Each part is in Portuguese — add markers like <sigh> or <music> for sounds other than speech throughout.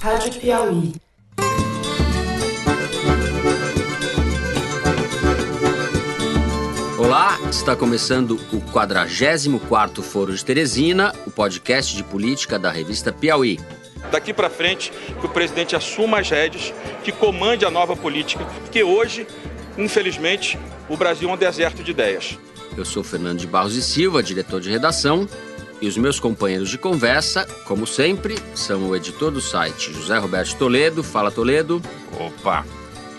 Rádio Piauí. Olá, está começando o 44º Foro de Teresina, o podcast de política da revista Piauí. Daqui para frente, que o presidente assuma as rédeas, que comande a nova política, porque hoje, infelizmente, o Brasil é um deserto de ideias. Eu sou Fernando de Barros e Silva, diretor de redação, e os meus companheiros de conversa, como sempre, são o editor do site José Roberto Toledo, fala Toledo. Opa!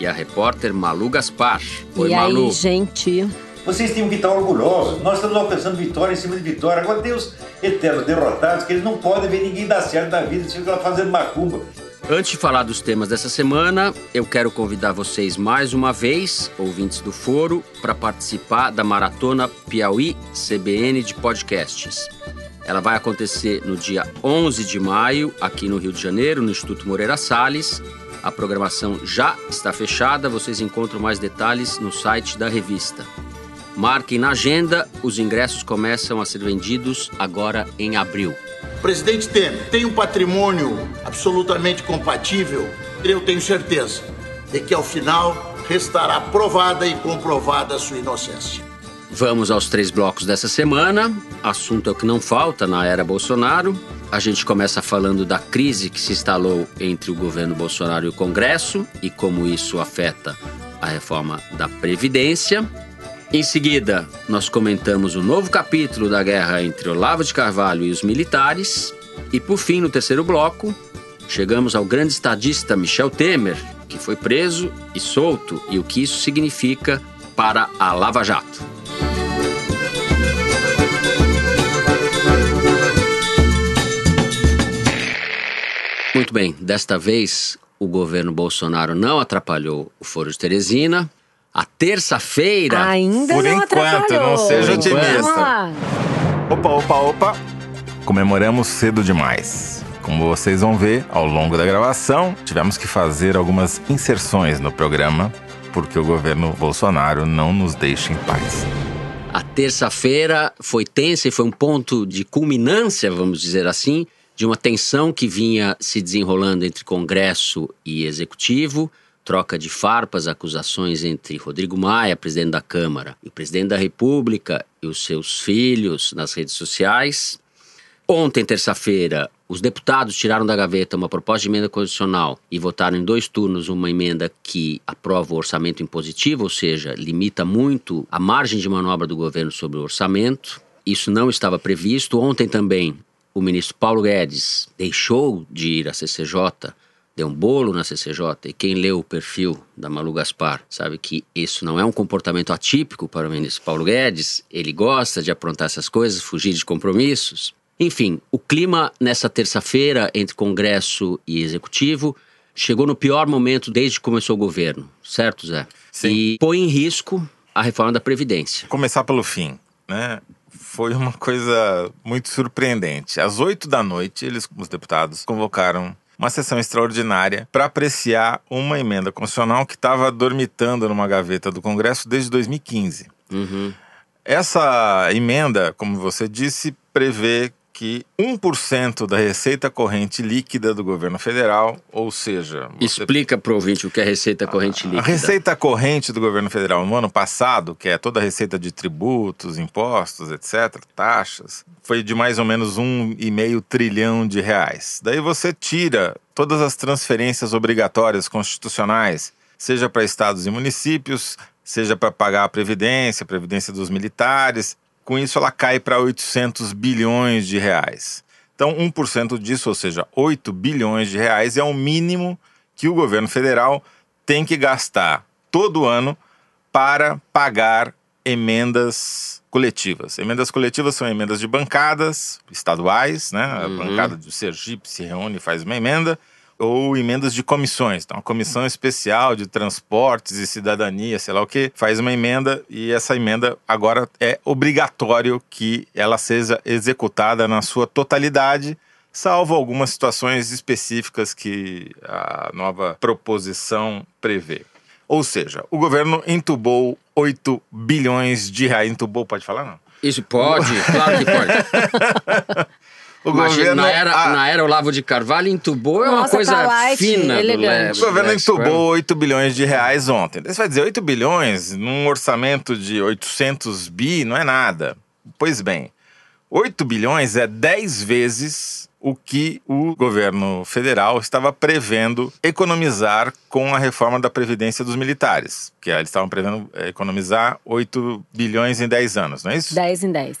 E a repórter Malu Gaspar. Oi, e Malu. aí, gente? Vocês têm que estar orgulhosos. Nós estamos alcançando vitória em cima de vitória. Agora tem os eternos derrotados que eles não podem ver ninguém dar certo na vida, eles ficam fazendo macumba. Antes de falar dos temas dessa semana, eu quero convidar vocês mais uma vez, ouvintes do Foro, para participar da Maratona Piauí CBN de podcasts. Ela vai acontecer no dia 11 de maio, aqui no Rio de Janeiro, no Instituto Moreira Salles. A programação já está fechada, vocês encontram mais detalhes no site da revista. Marquem na agenda, os ingressos começam a ser vendidos agora em abril. Presidente Temer tem um patrimônio absolutamente compatível, eu tenho certeza de que ao final restará provada e comprovada a sua inocência. Vamos aos três blocos dessa semana. Assunto é o que não falta na era Bolsonaro. A gente começa falando da crise que se instalou entre o governo Bolsonaro e o Congresso e como isso afeta a reforma da Previdência. Em seguida, nós comentamos o novo capítulo da guerra entre Olavo de Carvalho e os militares. E por fim, no terceiro bloco, chegamos ao grande estadista Michel Temer, que foi preso e solto, e o que isso significa para a Lava Jato. Muito bem, desta vez o governo Bolsonaro não atrapalhou o Foro de Teresina. A terça-feira. Ainda Por não enquanto, atrapalhou. não seja Vamos otimista. lá. Opa, opa, opa! Comemoramos cedo demais. Como vocês vão ver ao longo da gravação, tivemos que fazer algumas inserções no programa porque o governo Bolsonaro não nos deixa em paz. A terça-feira foi tensa e foi um ponto de culminância, vamos dizer assim, de uma tensão que vinha se desenrolando entre Congresso e Executivo, troca de farpas, acusações entre Rodrigo Maia, presidente da Câmara, e o presidente da República e os seus filhos nas redes sociais. Ontem, terça-feira, os deputados tiraram da gaveta uma proposta de emenda constitucional e votaram em dois turnos uma emenda que aprova o orçamento impositivo, ou seja, limita muito a margem de manobra do governo sobre o orçamento. Isso não estava previsto. Ontem também, o ministro Paulo Guedes deixou de ir à CCJ, deu um bolo na CCJ, e quem leu o perfil da Malu Gaspar sabe que isso não é um comportamento atípico para o ministro Paulo Guedes, ele gosta de aprontar essas coisas, fugir de compromissos. Enfim, o clima nessa terça-feira entre Congresso e Executivo chegou no pior momento desde que começou o governo, certo, Zé? Sim. E põe em risco a reforma da Previdência. Começar pelo fim, né? Foi uma coisa muito surpreendente. Às oito da noite, eles, os deputados, convocaram uma sessão extraordinária para apreciar uma emenda constitucional que estava dormitando numa gaveta do Congresso desde 2015. Uhum. Essa emenda, como você disse, prevê que 1% da receita corrente líquida do governo federal, ou seja, você Explica para o ouvinte o que é receita corrente líquida. a receita corrente do governo federal no ano passado, que é toda a receita de tributos, impostos, etc., taxas, foi de mais ou menos um e meio trilhão de reais. Daí você tira todas as transferências obrigatórias constitucionais, seja para estados e municípios, seja para pagar a previdência, a previdência dos militares. Com isso, ela cai para 800 bilhões de reais. Então, 1% disso, ou seja, 8 bilhões de reais, é o mínimo que o governo federal tem que gastar todo ano para pagar emendas coletivas. Emendas coletivas são emendas de bancadas estaduais, né? A Uhum. bancada do Sergipe se reúne e faz uma emenda, ou emendas de comissões. Então, a comissão especial de transportes e cidadania, sei lá o que, faz uma emenda e essa emenda agora é obrigatório que ela seja executada na sua totalidade, salvo algumas situações específicas que a nova proposição prevê. Ou seja, o governo entubou 8 bilhões de reais. Entubou, pode falar não? Isso pode, claro que pode. <laughs> O Imagina, governo, na, era, a- na era Olavo de Carvalho, entubou é uma Nossa, coisa tá light, fina. do elegante. Le- O governo Lex entubou Square. 8 bilhões de reais ontem. Você vai dizer, 8 bilhões num orçamento de 800 bi não é nada. Pois bem, 8 bilhões é 10 vezes o que o governo federal estava prevendo economizar com a reforma da Previdência dos militares. Que eles estavam prevendo economizar 8 bilhões em 10 anos, não é isso? 10 em 10.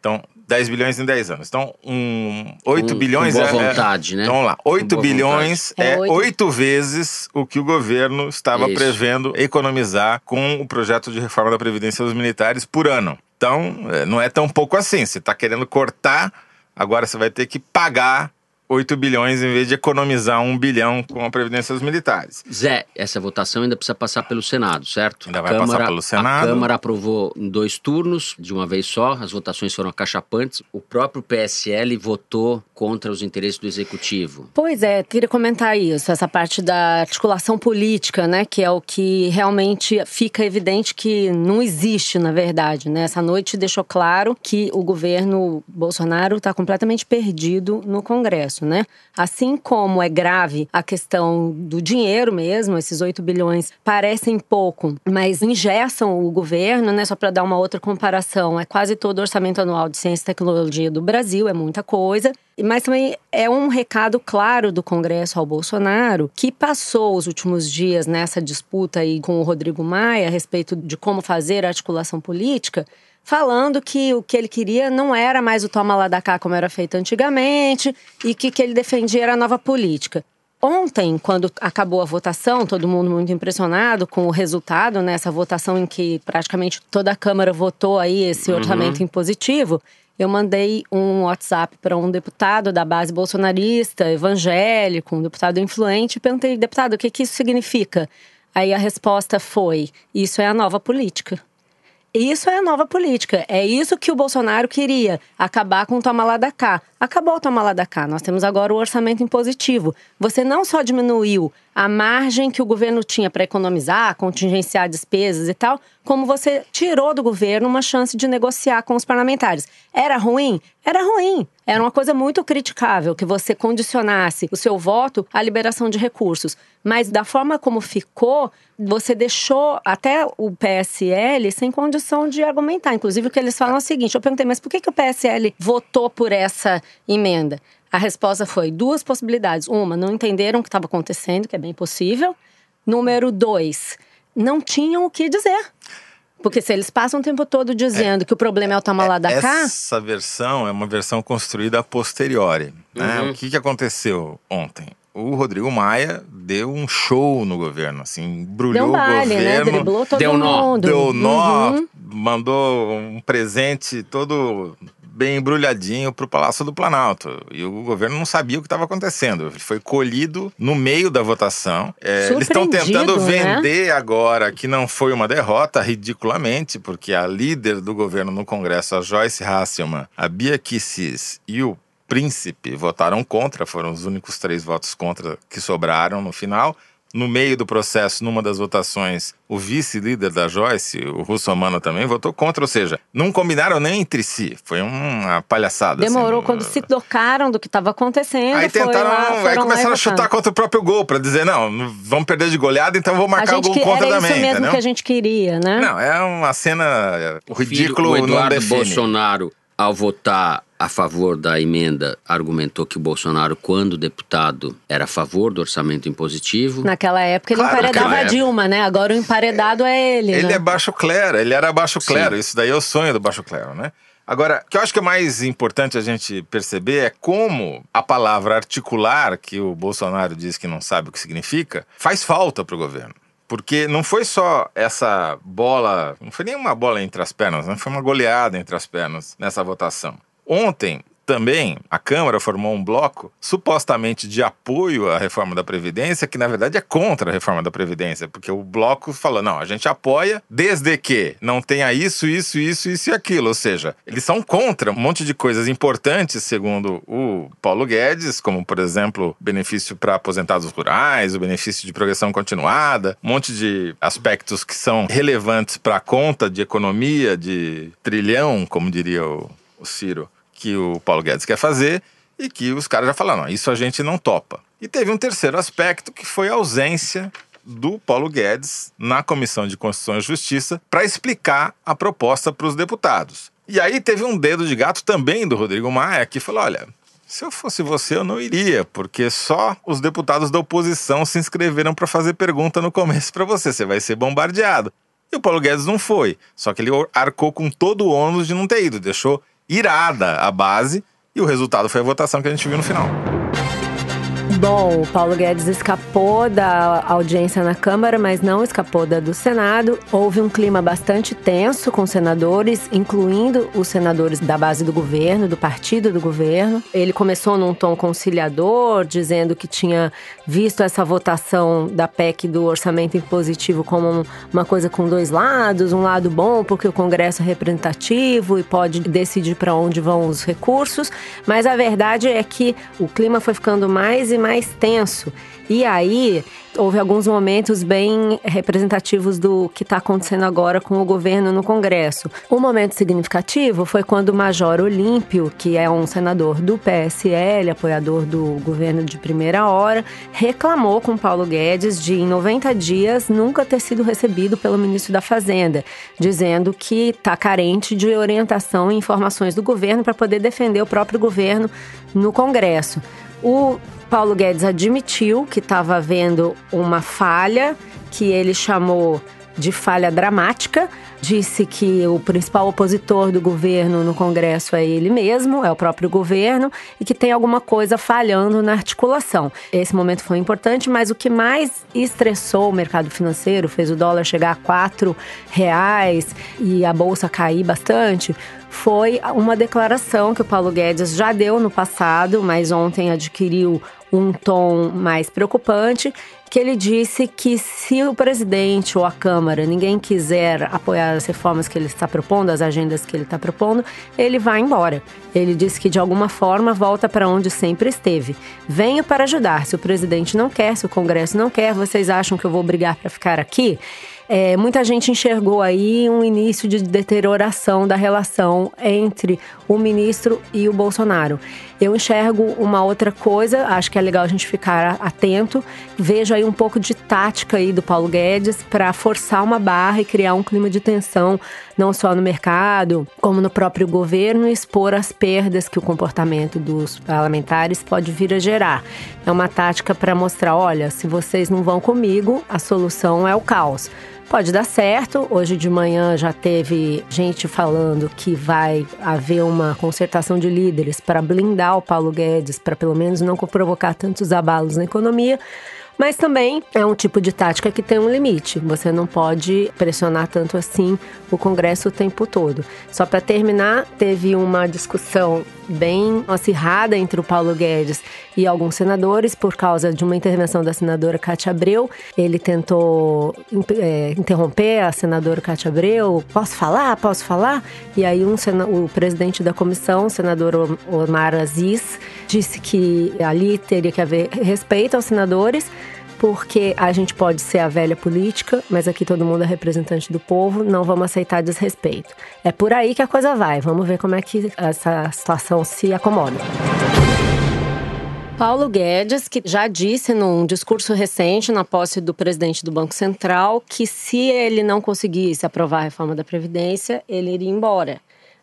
Então, 10 bilhões em 10 anos. Então, um, 8 Com- bilhões com boa é- é- vontade, né? Então, vamos lá. Com 8 boa bilhões vontade. é É oito- 8 vezes o que o governo estava Isso. prevendo economizar com o projeto de reforma da Previdência dos Militares por ano. Então, é, não é tão pouco assim. Você está querendo cortar, agora você vai ter que pagar 8 bilhões em vez de economizar 1 bilhão com a Previdência dos Militares. Zé, essa votação ainda precisa passar pelo Senado, certo? Ainda vai passar pelo Senado. A Câmara aprovou em dois turnos, de uma vez só, as votações foram acachapantes. O próprio PSL votou contra os interesses do Executivo. Pois é, queria comentar isso, essa parte da articulação política, né? Que é o que realmente fica evidente que não existe, na verdade, né? Essa noite deixou claro que o governo Bolsonaro está completamente perdido no Congresso, né? Assim como é grave a questão do dinheiro mesmo, esses 8 bilhões parecem pouco, mas engessam o governo, né? Só para dar uma outra comparação, é quase todo o orçamento anual de ciência e tecnologia do Brasil, é muita coisa. Mas também é um recado claro do Congresso ao Bolsonaro, que passou os últimos dias nessa disputa aí com o Rodrigo Maia a respeito de como fazer a articulação política, falando que o que ele queria não era mais o toma lá da cá como era feito antigamente e que que ele defendia era a nova política. Ontem, quando acabou a votação, todo mundo muito impressionado com o resultado, nessa votação em que praticamente toda a Câmara votou aí esse orçamento impositivo, eu mandei um WhatsApp para um deputado da base bolsonarista, evangélico, um deputado influente, e perguntei, deputado, o que, que isso significa? Aí a resposta foi: isso é a nova política. Isso é a nova política. É isso que o Bolsonaro queria. Acabar com o toma lá da cá. Acabou o toma lá da cá. Nós temos agora o orçamento impositivo. Você não só diminuiu a margem que o governo tinha para economizar, contingenciar despesas e tal, como você tirou do governo uma chance de negociar com os parlamentares. Era ruim? Era ruim. Era uma coisa muito criticável que você condicionasse o seu voto à liberação de recursos. Mas da forma como ficou, você deixou até o PSL sem condição de argumentar. Inclusive, o que eles falam é o seguinte: eu perguntei, mas por que, que o PSL votou por essa emenda? A resposta foi duas possibilidades. Uma, não entenderam o que estava acontecendo, que é bem possível. Número dois, não tinham o que dizer. Porque se eles passam o tempo todo dizendo que o problema é o da cá, Essa versão é uma versão construída a posteriori. Né? O que, que aconteceu ontem? O Rodrigo Maia deu um show no governo, assim, embrulhou deu um baile, o né? governo. Driblou todo deu nó, mundo. Deu nó, Uhum. mandou um presente todo bem embrulhadinho para o Palácio do Planalto. E o governo não sabia o que estava acontecendo. Ele foi colhido no meio da votação. É, eles estão tentando né? vender agora que não foi uma derrota, ridiculamente, porque a líder do governo no Congresso, a Joyce Hasselman, a Bia Kicis e o Príncipe votaram contra, foram os únicos três votos contra que sobraram no final. No meio do processo, numa das votações, o vice-líder da Joyce, o Russomano, também votou contra, ou seja, não combinaram nem entre si. Foi uma palhaçada. Demorou assim. quando se tocaram do que estava acontecendo. Aí foi tentaram, lá, aí começaram a chutar contra o próprio gol, pra dizer, não, vamos perder de goleada, então vou marcar o gol que contra era também, isso mesmo entendeu? que a gente queria, né? Não, é uma cena. O O filho, ridículo o Eduardo. Bolsonaro, ao votar a favor da emenda, argumentou que o Bolsonaro, quando deputado, era a favor do orçamento impositivo. Naquela época ele Claro, emparedava a Dilma, né? Agora o emparedado é ele. Ele né? é baixo clero, ele era baixo Sim. clero. Isso daí é o sonho do baixo clero, né? Agora, o que eu acho que é mais importante a gente perceber é como a palavra articular, que o Bolsonaro diz que não sabe o que significa, faz falta para o governo. Porque não foi só essa bola, não foi nem uma bola entre as pernas, né? foi uma goleada entre as pernas nessa votação. Ontem, também, a Câmara formou um bloco supostamente de apoio à reforma da Previdência, que na verdade é contra a reforma da Previdência, porque o bloco falou: não, a gente apoia desde que não tenha isso, isso, isso, isso e aquilo. Ou seja, eles são contra um monte de coisas importantes, segundo o Paulo Guedes, como, por exemplo, benefício para aposentados rurais, o benefício de progressão continuada, um monte de aspectos que são relevantes para a conta de economia de trilhão, como diria o, o Ciro que o Paulo Guedes quer fazer, e que os caras já falaram: isso a gente não topa. E teve um terceiro aspecto que foi a ausência do Paulo Guedes na Comissão de Constituição e Justiça para explicar a proposta para os deputados. E aí teve um dedo de gato também do Rodrigo Maia que falou: olha, se eu fosse você, eu não iria, porque só os deputados da oposição se inscreveram para fazer pergunta no começo para você. Você vai ser bombardeado. E o Paulo Guedes não foi. Só que ele arcou com todo o ônus de não ter ido. Deixou irada a base e o resultado foi a votação que a gente viu no final. Bom, o Paulo Guedes escapou da audiência na Câmara, mas não escapou da do Senado. Houve um clima bastante tenso com senadores, incluindo os senadores da base do governo, do partido do governo. Ele começou num tom conciliador, dizendo que tinha visto essa votação da PEC do orçamento impositivo como uma coisa com dois lados, um lado bom porque o Congresso é representativo e pode decidir para onde vão os recursos, mas a verdade é que o clima foi ficando mais e mais tenso. E aí, houve alguns momentos bem representativos do que está acontecendo agora com o governo no Congresso. Um momento significativo foi quando o Major Olímpio, que é um senador do PSL, apoiador do governo de primeira hora, reclamou com Paulo Guedes de, em 90 dias, nunca ter sido recebido pelo ministro da Fazenda, dizendo que está carente de orientação e informações do governo para poder defender o próprio governo no Congresso. O Paulo Guedes admitiu que estava havendo uma falha que ele chamou de falha dramática. Disse que o principal opositor do governo no Congresso é ele mesmo, é o próprio governo, e que tem alguma coisa falhando na articulação. Esse momento foi importante, mas o que mais estressou o mercado financeiro, fez o dólar chegar a quatro reais e a bolsa cair bastante, foi uma declaração que o Paulo Guedes já deu no passado, mas ontem adquiriu um tom mais preocupante, que ele disse que se o presidente ou a Câmara, ninguém quiser apoiar as reformas que ele está propondo, as agendas que ele está propondo, ele vai embora. Ele disse que de alguma forma volta para onde sempre esteve. Venho para ajudar. Se o presidente não quer, se o Congresso não quer, vocês acham que eu vou brigar para ficar aqui? É, muita gente enxergou aí um início de deterioração da relação entre o ministro e o Bolsonaro. Eu enxergo uma outra coisa, acho que é legal a gente ficar atento. Vejo aí um pouco de tática aí do Paulo Guedes para forçar uma barra e criar um clima de tensão, não só no mercado, como no próprio governo, e expor as perdas que o comportamento dos parlamentares pode vir a gerar. É uma tática para mostrar: olha, se vocês não vão comigo, a solução é o caos. Pode dar certo. Hoje de manhã já teve gente falando que vai haver uma concertação de líderes para blindar o Paulo Guedes, para pelo menos não provocar tantos abalos na economia. Mas também é um tipo de tática que tem um limite. Você não pode pressionar tanto assim o Congresso o tempo todo. Só para terminar, teve uma discussão bem acirrada entre o Paulo Guedes e alguns senadores por causa de uma intervenção da senadora Cátia Abreu. Ele tentou é, interromper a senadora Cátia Abreu. Posso falar? Posso falar? E aí um, o presidente da comissão, o senador Omar Aziz, disse que ali teria que haver respeito aos senadores porque a gente pode ser a velha política, mas aqui todo mundo é representante do povo, não vamos aceitar desrespeito. É por aí que a coisa vai. Vamos ver como é que essa situação se acomoda. Paulo Guedes, que já disse num discurso recente na posse do presidente do Banco Central que se ele não conseguisse aprovar a reforma da Previdência, ele iria embora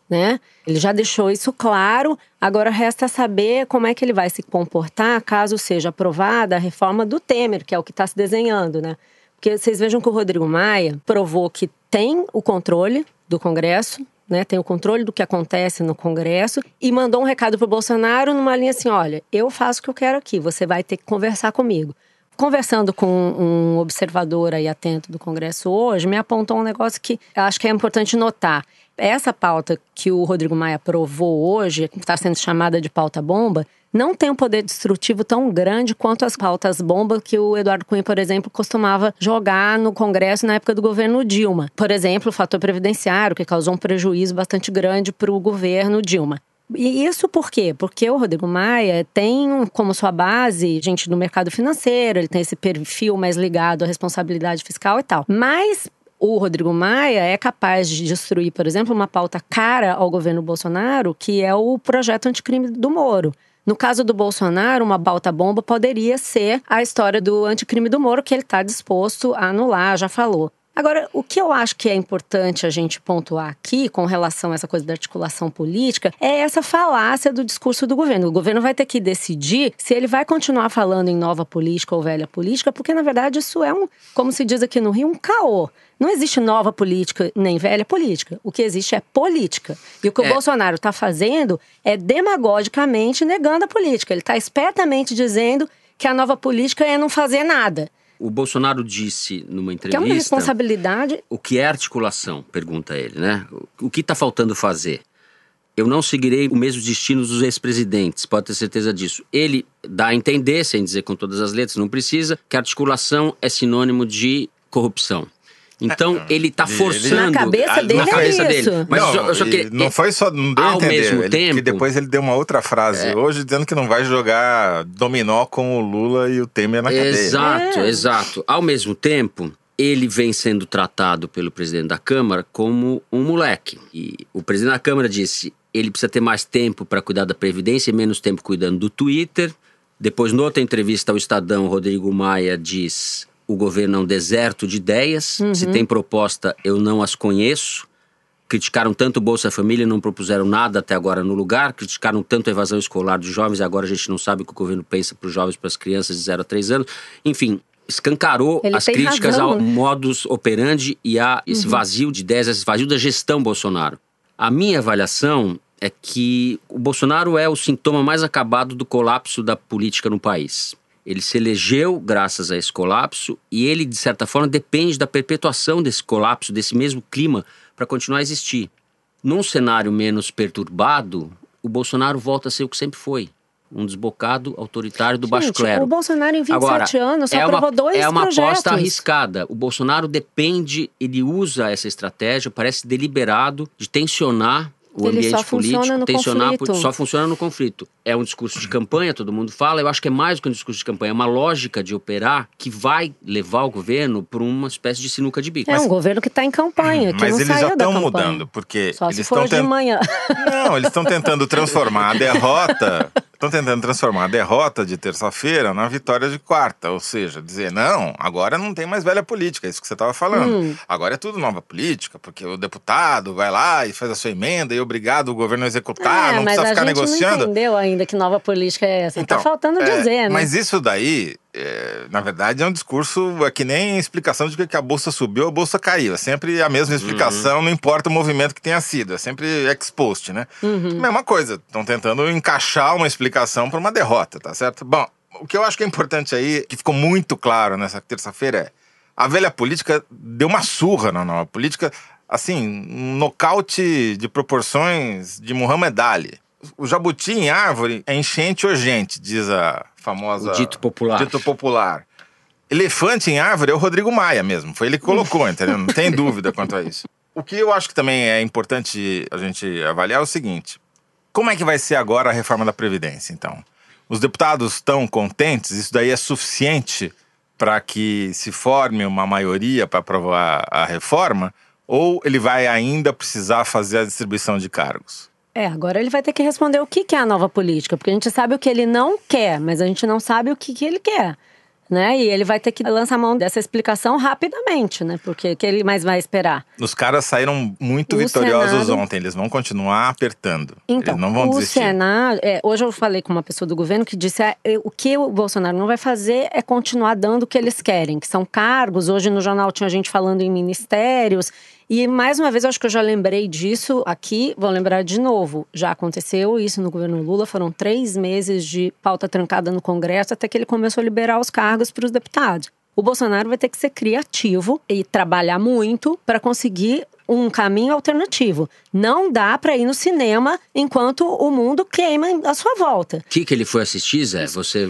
né? Ele já deixou isso claro. Agora resta saber como é que ele vai se comportar caso seja aprovada a reforma do Temer, que é o que está se desenhando, né? Porque vocês vejam que o Rodrigo Maia provou que tem o controle do Congresso, né, tem o controle do que acontece no Congresso e mandou um recado para o Bolsonaro numa linha assim: olha, eu faço o que eu quero aqui, você vai ter que conversar comigo. Conversando com um observador aí atento do Congresso hoje, me apontou um negócio que acho que é importante notar essa pauta que o Rodrigo Maia aprovou hoje, que está sendo chamada de pauta bomba, não tem um poder destrutivo tão grande quanto as pautas bomba que o Eduardo Cunha, por exemplo, costumava jogar no Congresso na época do governo Dilma. Por exemplo, o fator previdenciário, que causou um prejuízo bastante grande para o governo Dilma. E isso por quê? Porque o Rodrigo Maia tem como sua base gente do mercado financeiro, ele tem esse perfil mais ligado à responsabilidade fiscal e tal. Mas o Rodrigo Maia é capaz de destruir, por exemplo, uma pauta cara ao governo Bolsonaro, que é o projeto anticrime do Moro. No caso do Bolsonaro, uma balta-bomba poderia ser a história do anticrime do Moro, que ele está disposto a anular, já falou. Agora, o que eu acho que é importante a gente pontuar aqui com relação a essa coisa da articulação política é essa falácia do discurso do governo. O governo vai ter que decidir se ele vai continuar falando em nova política ou velha política, porque na verdade isso é um, como se diz aqui no Rio, um caô. Não existe nova política nem velha política. O que existe é política. E o que é. o Bolsonaro está fazendo é demagogicamente negando a política. Ele está espertamente dizendo que a nova política é não fazer nada. O Bolsonaro disse numa entrevista. Que é uma responsabilidade. O que é articulação? Pergunta ele, né? O que está faltando fazer? Eu não seguirei o mesmo destino dos ex-presidentes, pode ter certeza disso. Ele dá a entender, sem dizer com todas as letras, não precisa, que articulação é sinônimo de corrupção. Então é, ele está forçando. Na cabeça dele, na cabeça é dele. Mas não, eu só que, não foi só. Não deu ao entender, mesmo ele, tempo. Que depois ele deu uma outra frase é. hoje dizendo que não vai jogar dominó com o Lula e o Temer na cadeia. Exato, é. exato. Ao mesmo tempo, ele vem sendo tratado pelo presidente da Câmara como um moleque. E o presidente da Câmara disse: ele precisa ter mais tempo para cuidar da Previdência e menos tempo cuidando do Twitter. Depois, noutra entrevista ao Estadão, Rodrigo Maia diz: o governo é um deserto de ideias. Uhum. Se tem proposta, eu não as conheço. Criticaram tanto o Bolsa Família e não propuseram nada até agora no lugar. Criticaram tanto a evasão escolar dos jovens e agora a gente não sabe o que o governo pensa para os jovens, para as crianças de 0 a 3 anos. Enfim, escancarou Ele as críticas razão, ao né? modus operandi e a esse uhum. vazio de ideias, esse vazio da gestão Bolsonaro. A minha avaliação é que o Bolsonaro é o sintoma mais acabado do colapso da política no país. Ele se elegeu graças a esse colapso e ele, de certa forma, depende da perpetuação desse colapso, desse mesmo clima, para continuar a existir. Num cenário menos perturbado, o Bolsonaro volta a ser o que sempre foi. Um desbocado autoritário do Gente, baixo clero. O Bolsonaro, em 27 Agora, anos, só é aprovou dois É uma projetos. aposta arriscada. O Bolsonaro depende, ele usa essa estratégia, parece deliberado, de tensionar o ele ambiente político, tensionar, conflito. só funciona no conflito. É um discurso de campanha, todo mundo fala. Eu acho que é mais do que um discurso de campanha, é uma lógica de operar que vai levar o governo para uma espécie de sinuca de bico. É um governo que está em campanha, que Mas não eles já estão mudando, porque só eles estão tent... manhã. Não, eles estão tentando transformar a derrota Estão tentando transformar a derrota de terça-feira na vitória de quarta, ou seja, dizer, não, agora não tem mais velha política, é isso que você estava falando. Hum. Agora é tudo nova política, porque o deputado vai lá e faz a sua emenda e obrigado o governo a executar, é, não precisa ficar negociando. Não entendeu ainda que nova política é essa. Tá então, tá faltando é, dizer, né? Mas isso daí é, na verdade, é um discurso é que nem explicação de que a bolsa subiu ou a bolsa caiu. É sempre a mesma explicação, uhum. não importa o movimento que tenha sido. É sempre exposto, né? Uhum. Mesma coisa. Estão tentando encaixar uma explicação para uma derrota, tá certo? Bom, o que eu acho que é importante aí, que ficou muito claro nessa terça-feira, é a velha política deu uma surra na nova política, assim, um nocaute de proporções de Muhammad Ali. O jabuti em árvore é enchente urgente, diz a famosa. O dito popular. Dito popular. Elefante em árvore é o Rodrigo Maia mesmo. Foi ele que colocou, entendeu? Não tem <laughs> dúvida quanto a isso. O que eu acho que também é importante a gente avaliar é o seguinte: como é que vai ser agora a reforma da Previdência, então? Os deputados estão contentes? Isso daí é suficiente para que se forme uma maioria para aprovar a reforma? Ou ele vai ainda precisar fazer a distribuição de cargos? É, agora ele vai ter que responder o que, é a nova política, porque a gente sabe o que ele não quer, mas a gente não sabe o que, que ele quer. Né? E ele vai ter que lançar mão dessa explicação rapidamente, né? Porque o que ele mais vai esperar? Os caras saíram muito o vitoriosos Senado... ontem, eles vão continuar apertando. Então, eles não vão o desistir. Senado, é, hoje eu falei com uma pessoa do governo que disse é, o que o Bolsonaro não vai fazer é continuar dando o que eles querem, que são cargos. Hoje no jornal tinha gente falando em ministérios e mais uma vez, eu acho que eu já lembrei disso aqui, vou lembrar de novo. Já aconteceu isso no governo Lula, foram três meses de pauta trancada no Congresso até que ele começou a liberar os cargos para os deputados. O Bolsonaro vai ter que ser criativo e trabalhar muito para conseguir um caminho alternativo. Não dá para ir no cinema enquanto o mundo queima à sua volta. O que, que ele foi assistir, Zé? Você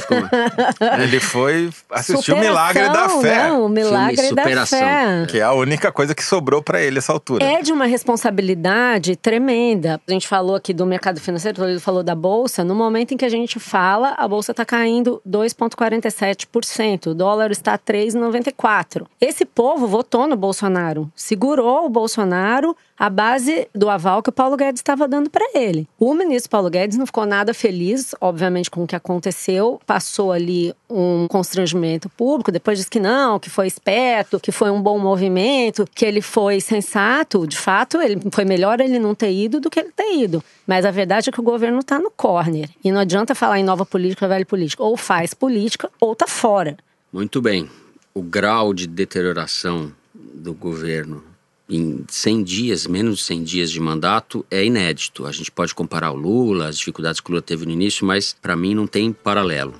ficou... <laughs> Ele foi assistir o Milagre da Fé. Não, o Milagre da Fé. Que é a única coisa que sobrou para ele essa altura. É de uma responsabilidade tremenda. A gente falou aqui do mercado financeiro, ele falou da bolsa. No momento em que a gente fala, a bolsa está caindo 2,47%. O dólar está 3,94%. Esse povo votou no Bolsonaro, segurou o Bolsonaro a base do aval que o Paulo Guedes estava dando para ele. O ministro Paulo Guedes não ficou nada feliz, obviamente, com o que aconteceu, passou ali um constrangimento público, depois disse que não, que foi esperto, que foi um bom movimento, que ele foi sensato. De fato, ele foi melhor ele não ter ido do que ele ter ido. Mas a verdade é que o governo está no corner. E não adianta falar em nova política, velha política. Ou faz política ou tá fora. Muito bem. O grau de deterioração do governo em 100 dias, menos de 100 dias de mandato, é inédito. A gente pode comparar o Lula, as dificuldades que o Lula teve no início, mas para mim não tem paralelo.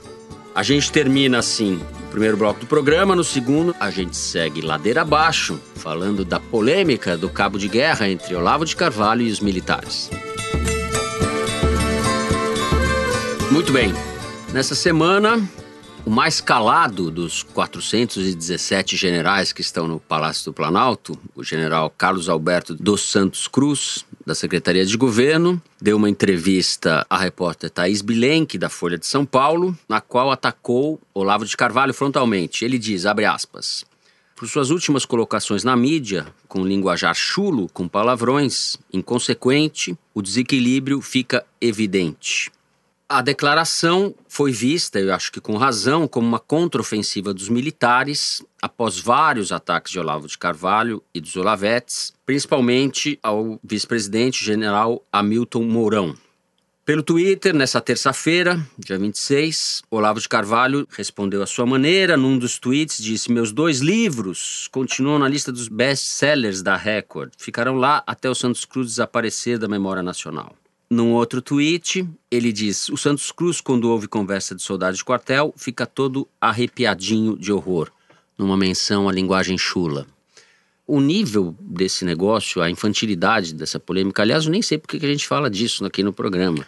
A gente termina assim o primeiro bloco do programa. No segundo, a gente segue ladeira abaixo, falando da polêmica do cabo de guerra entre Olavo de Carvalho e os militares. Muito bem. Nessa semana, o mais calado dos 417 generais que estão no Palácio do Planalto, o general Carlos Alberto dos Santos Cruz, da Secretaria de Governo, deu uma entrevista à repórter Thaís Bilenque, da Folha de São Paulo, na qual atacou Olavo de Carvalho frontalmente. Ele diz, abre aspas, por suas últimas colocações na mídia, com linguajar chulo, com palavrões, inconsequente, o desequilíbrio fica evidente. A declaração foi vista, eu acho que com razão, como uma contraofensiva dos militares após vários ataques de Olavo de Carvalho e dos Olavetes, principalmente ao vice-presidente general Hamilton Mourão. Pelo Twitter, nessa terça-feira, dia 26, Olavo de Carvalho respondeu à sua maneira. Num dos tweets, disse: Meus dois livros continuam na lista dos best-sellers da Record. Ficarão lá até o Santos Cruz desaparecer da memória nacional. Num outro tweet, ele diz: O Santos Cruz, quando houve conversa de soldado de quartel, fica todo arrepiadinho de horror, numa menção à linguagem chula. O nível desse negócio, a infantilidade dessa polêmica, aliás, eu nem sei porque que a gente fala disso aqui no programa.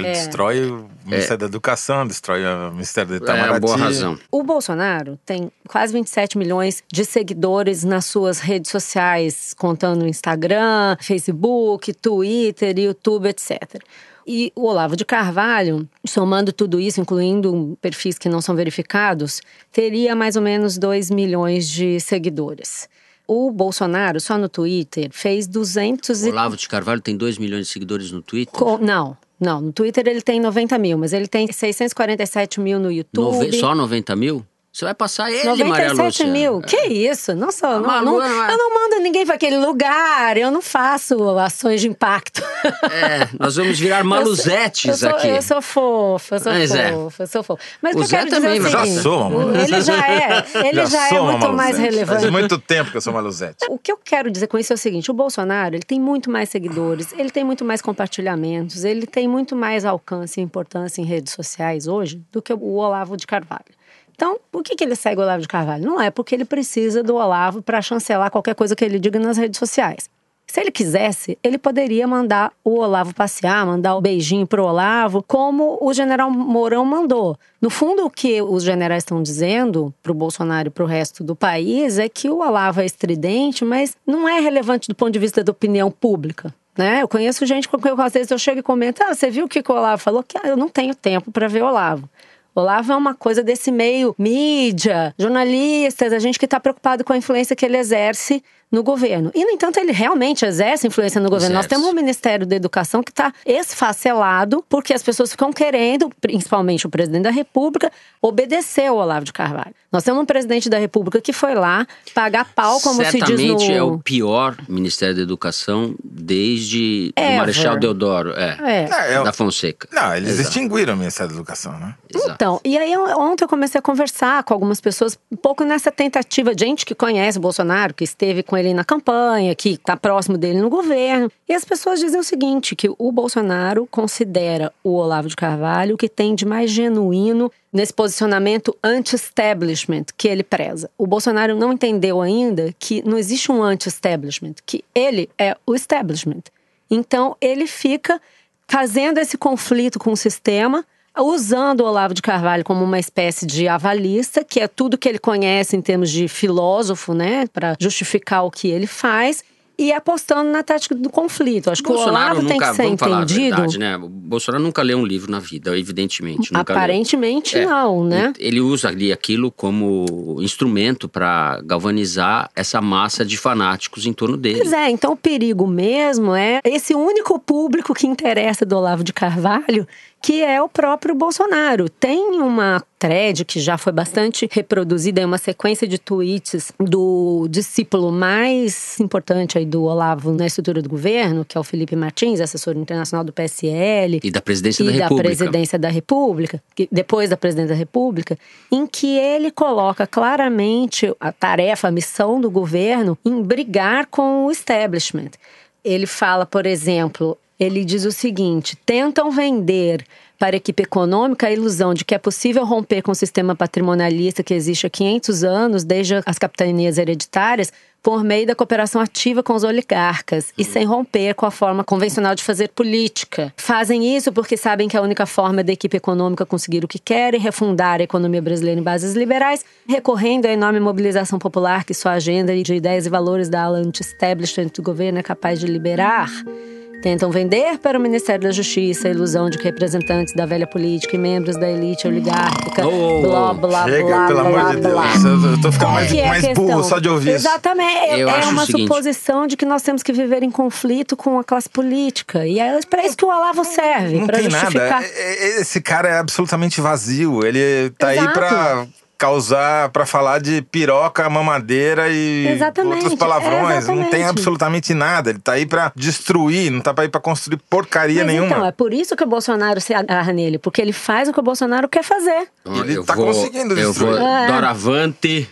Porque ele é. destrói o Ministério é. da Educação, destrói o Ministério da Itamaraty. É, boa razão. O Bolsonaro tem quase 27 milhões de seguidores nas suas redes sociais, contando no Instagram, Facebook, Twitter, YouTube, etc. E o Olavo de Carvalho, somando tudo isso, incluindo perfis que não são verificados, teria mais ou menos 2 milhões de seguidores. O Bolsonaro, só no Twitter, fez 200 e... Olavo de Carvalho tem 2 milhões de seguidores no Twitter? Co não, não. No Twitter ele tem 90 mil, mas ele tem 647 mil no YouTube. Nove... Só 90 mil? Você vai passar ele, 97 Maria Lúcia. mil. Que isso? Não sou, não, não, eu não mando ninguém para aquele lugar. Eu não faço ações de impacto. É, nós vamos virar <laughs> maluzetes eu sou, aqui. Eu sou fofa, eu sou mas é. fofa, é. eu sou fofa. Mas o, Zé também, mas assim, já sou, amor. Ele já é, ele <laughs> já, já é muito mais relevante. Faz muito tempo que eu sou maluzete. O que eu quero dizer com isso é o seguinte, o Bolsonaro, ele tem muito mais seguidores, ele tem muito mais compartilhamentos, ele tem muito mais alcance e importância em redes sociais hoje do que o Olavo de Carvalho. Então, por que, que ele segue o Olavo de Carvalho? Não é porque ele precisa do Olavo para chancelar qualquer coisa que ele diga nas redes sociais. Se ele quisesse, ele poderia mandar o Olavo passear, mandar o um beijinho pro Olavo, como o general Mourão mandou. No fundo, o que os generais estão dizendo pro Bolsonaro e pro resto do país é que o Olavo é estridente, mas não é relevante do ponto de vista da opinião pública. Né? Eu conheço gente com quem às vezes eu chego e comento: ah, você viu o que o Olavo falou? Que ah, eu não tenho tempo para ver o Olavo. Olavo é uma coisa desse meio mídia, jornalistas, a gente que está preocupado com a influência que ele exerce no governo. E, no entanto, ele realmente exerce influência no governo. Exerce. Nós temos um Ministério da Educação que está esfacelado porque as pessoas ficam querendo, principalmente o presidente da República, obedecer ao Olavo de Carvalho. Nós temos um presidente da República que foi lá pagar pau, como Certamente se diz no... é o pior Ministério da Educação desde o Marechal Deodoro, é, é. é da Fonseca. Não, eles Exato. extinguiram o Ministério da Educação, né? Exato. Então, e aí ontem eu comecei a conversar com algumas pessoas, um pouco nessa tentativa, de gente que conhece o Bolsonaro, que esteve com ele na campanha, que está próximo dele no governo. E as pessoas dizem o seguinte: que o Bolsonaro considera o Olavo de Carvalho o que tem de mais genuíno nesse posicionamento anti-establishment que ele preza. O Bolsonaro não entendeu ainda que não existe um anti-establishment, que ele é o establishment. Então ele fica fazendo esse conflito com o sistema usando o Olavo de Carvalho como uma espécie de avalista, que é tudo que ele conhece em termos de filósofo, né, para justificar o que ele faz. e apostando na tática do conflito. Acho que Bolsonaro o Olavo nunca, tem que ser entendido. verdade, né? O Bolsonaro nunca leu um livro na vida, evidentemente. Aparentemente É. não, né? Ele usa ali aquilo como instrumento para galvanizar essa massa de fanáticos em torno dele. Pois é, então o perigo mesmo é esse único público que interessa do Olavo de Carvalho, que é o próprio Bolsonaro. Tem uma thread que já foi bastante reproduzida em uma sequência de tweets do discípulo mais importante aí do Olavo na estrutura do governo, que é o Felipe Martins, assessor internacional do PSL. E da presidência e da da República. presidência da República, depois da presidência da República, em que ele coloca claramente a tarefa, a missão do governo em brigar com o establishment. Ele fala, por exemplo, ele diz o seguinte: tentam vender para a equipe econômica a ilusão de que é possível romper com o sistema patrimonialista que existe há 500 anos, desde as capitanias hereditárias, por meio da cooperação ativa com os oligarcas e sem romper com a forma convencional de fazer política. Fazem isso porque sabem que a única forma da equipe econômica conseguir o que quer e refundar a economia brasileira em bases liberais, recorrendo à enorme mobilização popular que sua agenda de ideias e valores da ala anti-establishment do governo é capaz de liberar. Tentam vender para o Ministério da Justiça a ilusão de que representantes da velha política e membros da elite oligárquica, Oh, blá, blá, Chega, blá, pelo blá, amor de blá. Deus. Eu- Eu tô ficando mais, que é mais burro só de ouvir isso. Exatamente. Eu é acho uma suposição de que nós temos que viver em conflito com a classe política. E é para isso que o Olavo serve, Não para tem justificar. nada. É- é- Esse cara é absolutamente vazio. Ele tá aí Exato. Causar, pra falar de piroca, mamadeira e Exatamente, outros palavrões. Não tem absolutamente nada. Ele tá aí pra destruir, não tá aí pra construir porcaria Mas nenhuma. então, é por isso que o Bolsonaro se agarra nele, porque ele faz o que o Bolsonaro quer fazer. Ele eu tá vou, conseguindo Eu vou destruir. É. doravante,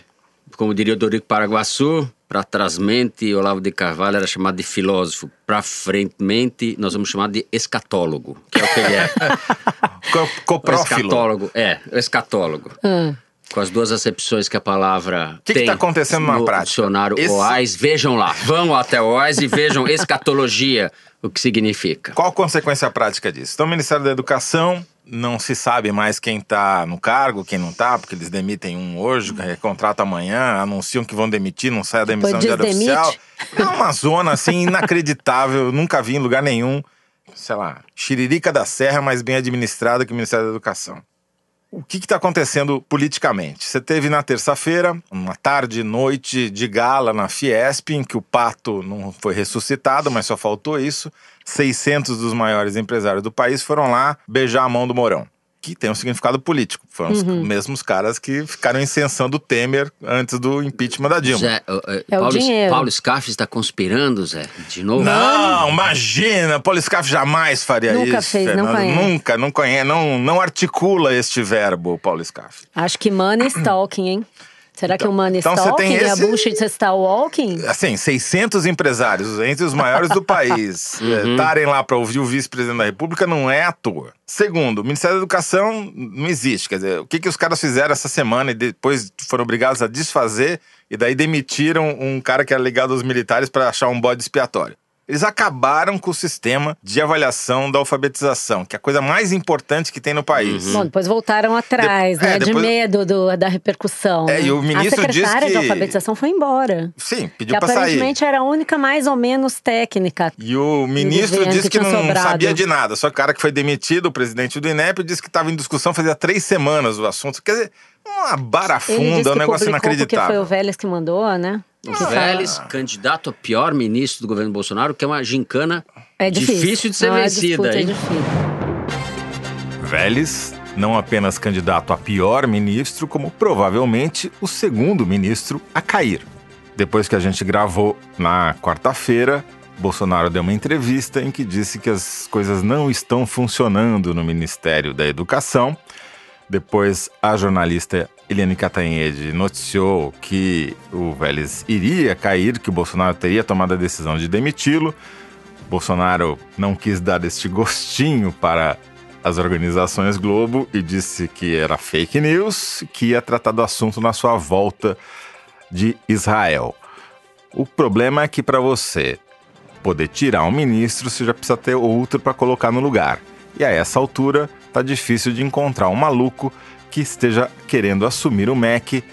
como diria o Dorico Paraguaçu, para trasmente, Olavo de Carvalho era chamado de filósofo. Para frentemente, nós vamos chamar de escatólogo, que é o que ele é. <laughs> Co- O Coprófilo. escatólogo, é, o escatólogo. Ah. Com as duas acepções que a palavra que que tem tá acontecendo na no prática? dicionário Esse- OAS, vejam lá. Vão até o OAS e vejam <laughs> escatologia, o que significa. Qual a consequência prática disso? Então, o Ministério da Educação não se sabe mais quem está no cargo, quem não está, porque eles demitem um hoje, contratam amanhã, anunciam que vão demitir, não sai a demissão Depois de oficial. É uma zona assim inacreditável, nunca vi em lugar nenhum. Sei lá, Xiririca da Serra, mais bem administrada que o Ministério da Educação. O que está acontecendo politicamente? Você teve na terça-feira, uma tarde, noite de gala na Fiesp, em que o pato não foi ressuscitado, mas só faltou isso. 600 dos maiores empresários do país foram lá beijar a mão do Mourão, que tem um significado político. Foram os mesmos caras que ficaram incensando o Temer antes do impeachment da Dilma. Zé, uh, uh, É o Paulo, dinheiro. Paulo Scaff está conspirando, Zé, de novo? Não, imagina, Paulo Scaff jamais faria Nunca isso. fez, não Fernando. conhece. Nunca, não conhece, não, não articula este verbo, Paulo Scaff. Acho que money is talking, hein? Será que o money então você tem talking e a esse- bullshit está walking? Assim, 600 empresários, entre os maiores do país, <laughs> Uhum. estarem lá para ouvir o vice-presidente da República não é à toa. Segundo, o Ministério da Educação não existe. Quer dizer, o que, que os caras fizeram essa semana e depois foram obrigados a desfazer e daí demitiram um cara que era ligado aos militares para achar um bode expiatório? Eles acabaram com o sistema de avaliação da alfabetização, que é a coisa mais importante que tem no país. Uhum. Bom, depois voltaram atrás, De- é, né? depois- De medo do- da repercussão. É, né? e o ministro a secretária de que- alfabetização foi embora. Sim, pediu para sair. aparentemente era a única mais ou menos técnica. E o ministro disse que que não sobrado. sabia de nada. Só que o cara que foi demitido, o presidente do INEP, disse que estava em discussão fazia três semanas o assunto. Quer dizer, uma barafunda, um que negócio publicou porque foi inacreditável. o Vélez que mandou, né? O Que Vélez, candidato a pior ministro do governo Bolsonaro, que é uma gincana É difícil. de ser Não, a vencida, disputa é difícil. Vélez, não apenas candidato a pior ministro, como provavelmente o segundo ministro a cair. Depois que a gente gravou na quarta-feira, Bolsonaro deu uma entrevista em que disse que as coisas não estão funcionando no Ministério da Educação. Depois, a jornalista Eliane Catanhede noticiou que o Vélez iria cair, que o Bolsonaro teria tomado a decisão de demiti-lo. Bolsonaro não quis dar este gostinho para as organizações Globo e disse que era fake news, que ia tratar do assunto na sua volta de Israel. O problema é que para você poder tirar um ministro, você já precisa ter outro para colocar no lugar. E a essa altura, tá difícil de encontrar um maluco que esteja querendo assumir o MEC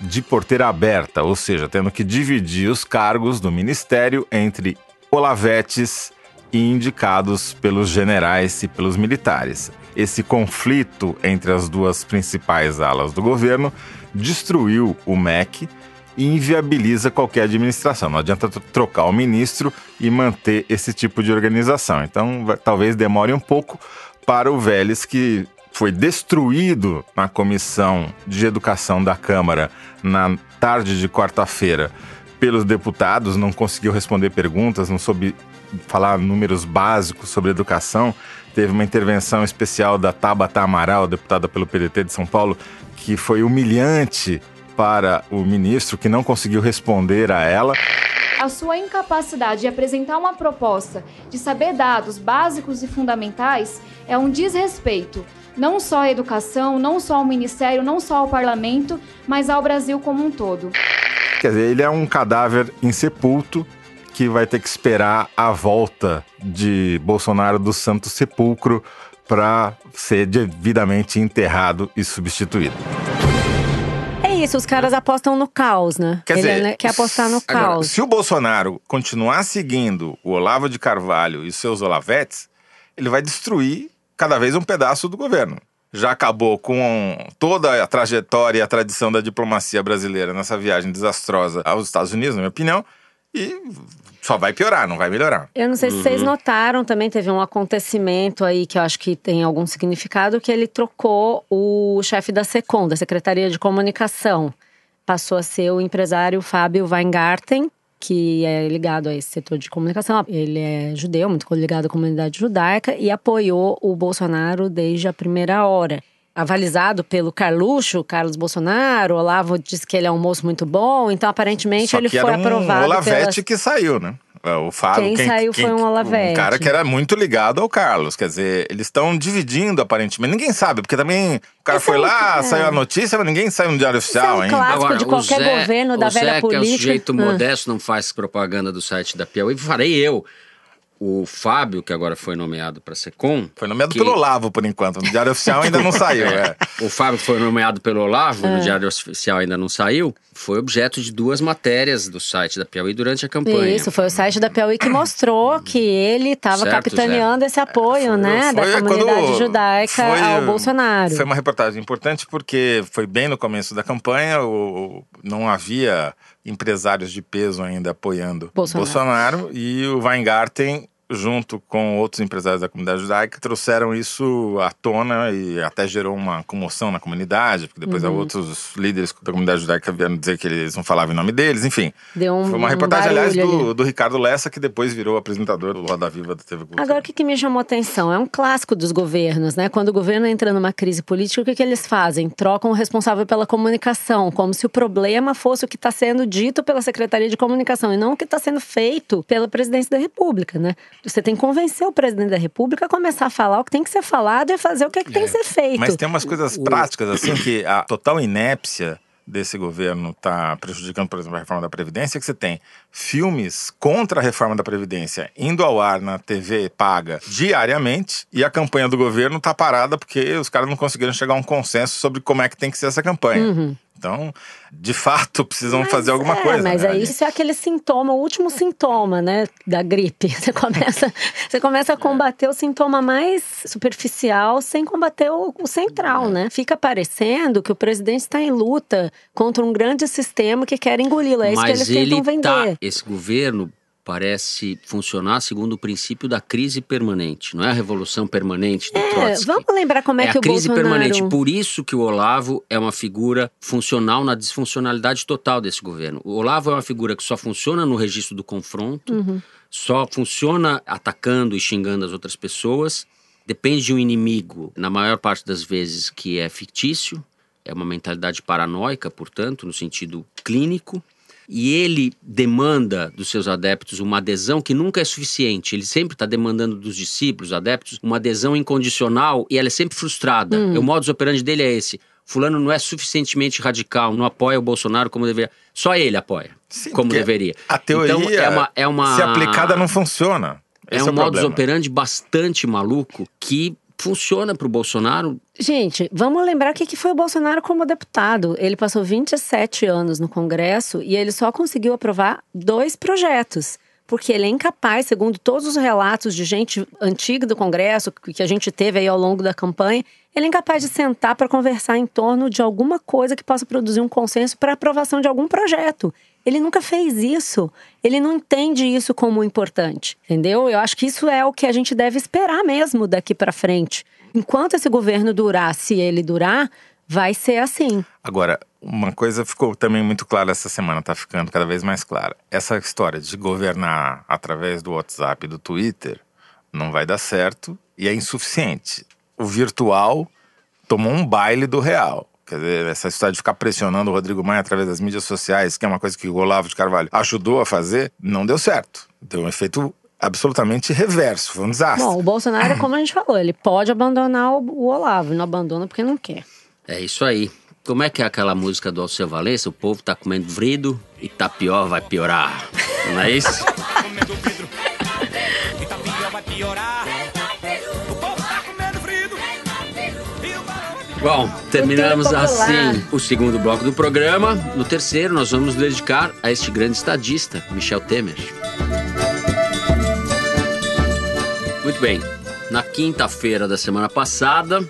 de porteira aberta, ou seja, tendo que dividir os cargos do ministério entre olavetes e indicados pelos generais e pelos militares. Esse conflito entre as duas principais alas do governo destruiu o MEC e inviabiliza qualquer administração. Não adianta trocar o ministro e manter esse tipo de organização. Então, talvez demore um pouco para o Vélez, que foi destruído na Comissão de Educação da Câmara na tarde de quarta-feira pelos deputados, não conseguiu responder perguntas, não soube falar números básicos sobre educação. Teve uma intervenção especial da Tabata Amaral, deputada pelo PDT de São Paulo, que foi humilhante para o ministro, que não conseguiu responder a ela. A sua incapacidade de apresentar uma proposta de saber dados básicos e fundamentais é um desrespeito, não só à educação, não só ao ministério, não só ao parlamento, mas ao Brasil como um todo. Quer dizer, ele é um cadáver insepulto que vai ter que esperar a volta de Bolsonaro do Santo Sepulcro para ser devidamente enterrado e substituído. É isso, os caras apostam no caos, né? Quer Ele dizer, né, quer apostar no Agora, caos. se o Bolsonaro continuar seguindo o Olavo de Carvalho e seus Olavetes, ele vai destruir cada vez um pedaço do governo. Já acabou com toda a trajetória e a tradição da diplomacia brasileira nessa viagem desastrosa aos Estados Unidos, na minha opinião, e só vai piorar, não vai melhorar. Eu não sei se Uhum. vocês notaram, também teve um acontecimento aí que eu acho que tem algum significado, que ele trocou o chefe da SECOM, da Secretaria de Comunicação. Passou a ser o empresário Fábio Weingarten, que é ligado a esse setor de comunicação. Ele é judeu, muito ligado à comunidade judaica e apoiou o Bolsonaro desde a primeira hora. Avalizado pelo Carluxo, Carlos Bolsonaro, o Olavo disse que ele é um moço muito bom, então aparentemente Só ele que foi era um aprovado Olavete pelas... que saiu, né? O Fábio, Quem saiu foi um Olavete. Um cara que era muito ligado ao Carlos. Quer dizer, eles estão dividindo aparentemente. Ninguém sabe, porque também o cara Esse foi é um- lá, é. saiu a notícia, mas ninguém saiu no Diário Oficial um ainda. clássico de o qualquer Zé- governo da o Zé, velha que é um política. sujeito Ah. modesto, não faz propaganda do site da Piauí. Farei eu. O Fábio, que agora foi nomeado para SECOM. Foi nomeado que- pelo Olavo, por enquanto. No Diário Oficial ainda não <laughs> saiu. É. O Fábio foi nomeado pelo Olavo, Ah. no Diário Oficial ainda não saiu, foi objeto de duas matérias do site da Piauí durante a campanha. Isso, foi o site da Piauí que mostrou que ele estava Certo, capitaneando esse apoio, Foi- né, da foi comunidade quando judaica foi- ao Bolsonaro. Foi uma reportagem importante porque foi bem no começo da campanha, o, não havia empresários de peso ainda apoiando Bolsonaro. Bolsonaro e o Weingarten junto com outros empresários da comunidade judaica, trouxeram isso à tona e até gerou uma comoção na comunidade, porque depois Uhum. outros líderes da comunidade judaica vieram dizer que eles não falavam em nome deles, enfim. Deu um, Foi uma um reportagem, aliás, do, do Ricardo Lessa, que depois virou apresentador do Roda Viva da TV Cultura. Agora, o que, que me chamou a atenção? É um clássico dos governos, né? Quando o governo entra numa crise política, o que, que eles fazem? Trocam o responsável pela comunicação, como se o problema fosse o que está sendo dito pela Secretaria de Comunicação e não o que está sendo feito pela Presidência da República, né? Você tem que convencer o presidente da República a começar a falar o que tem que ser falado e fazer o que, é que tem que ser feito. Mas tem umas coisas práticas, assim, que a total inépcia desse governo está prejudicando, por exemplo, a reforma da Previdência, que você tem filmes contra a reforma da Previdência indo ao ar na TV paga diariamente e a campanha do governo está parada porque os caras não conseguiram chegar a um consenso sobre como é que tem que ser essa campanha. Então, de fato, <laughs> precisam Mas fazer alguma é, coisa. Mas né, aí isso é aquele sintoma, o último sintoma, né, da gripe. <laughs> Você começa, você começa a combater o sintoma mais superficial sem combater o, o central, né? Fica parecendo que o presidente está em luta contra um grande sistema que quer engoli-lo. É isso que Mas eles ele tentam vender. tá, esse governo parece funcionar segundo o princípio da crise permanente, não é a revolução permanente do É, Trotsky. vamos lembrar como é, é que a o crise Bolsonaro... permanente. Por isso que o Olavo é uma figura funcional na disfuncionalidade total desse governo. O Olavo é uma figura que só funciona no registro do confronto, Uhum. só funciona atacando e xingando as outras pessoas. Depende de um inimigo, na maior parte das vezes, que é fictício. É uma mentalidade paranoica, portanto, no sentido clínico. E ele demanda dos seus adeptos uma adesão que nunca é suficiente. Ele sempre está demandando dos discípulos, adeptos, uma adesão incondicional e ela é sempre frustrada. Hum. O modus operandi dele é esse. Fulano não é suficientemente radical, não apoia o Bolsonaro como deveria. Só ele apoia, Sim, como deveria. A teoria, então, é uma, é uma, se aplicada, não funciona. é Esse um o modus operandi bastante maluco que funciona para o Bolsonaro. Gente, vamos lembrar o que foi o Bolsonaro como deputado. Ele passou 27 anos no Congresso e ele só conseguiu aprovar dois projetos porque ele é incapaz, segundo todos os relatos de gente antiga do Congresso que a gente teve aí ao longo da campanha, ele é incapaz de sentar para conversar em torno de alguma coisa que possa produzir um consenso para aprovação de algum projeto. Ele nunca fez isso. Ele não entende isso como importante, entendeu? Eu acho que isso é o que a gente deve esperar mesmo daqui para frente. Enquanto esse governo durar, se ele durar, vai ser assim. Agora, uma coisa ficou também muito clara essa semana, tá ficando cada vez mais clara. Essa história de governar através do WhatsApp e do Twitter não vai dar certo e é insuficiente. O virtual tomou um baile do real. Quer dizer, essa história de ficar pressionando o Rodrigo Maia através das mídias sociais, que é uma coisa que o Olavo de Carvalho ajudou a fazer, não deu certo. Deu um efeito absolutamente reverso, foi um desastre. Bom, o Bolsonaro, como a gente falou, ele pode abandonar o Olavo, não abandona porque não quer. É isso aí. Como é que é aquela música do Alceu Valença? O povo tá comendo vrido e tá pior, vai piorar. Não é isso? comendo vidro e tá pior, vai piorar. Bom, terminamos assim o segundo bloco do programa. No terceiro, nós vamos dedicar a este grande estadista, Michel Temer. Muito bem. Na quinta-feira da semana passada,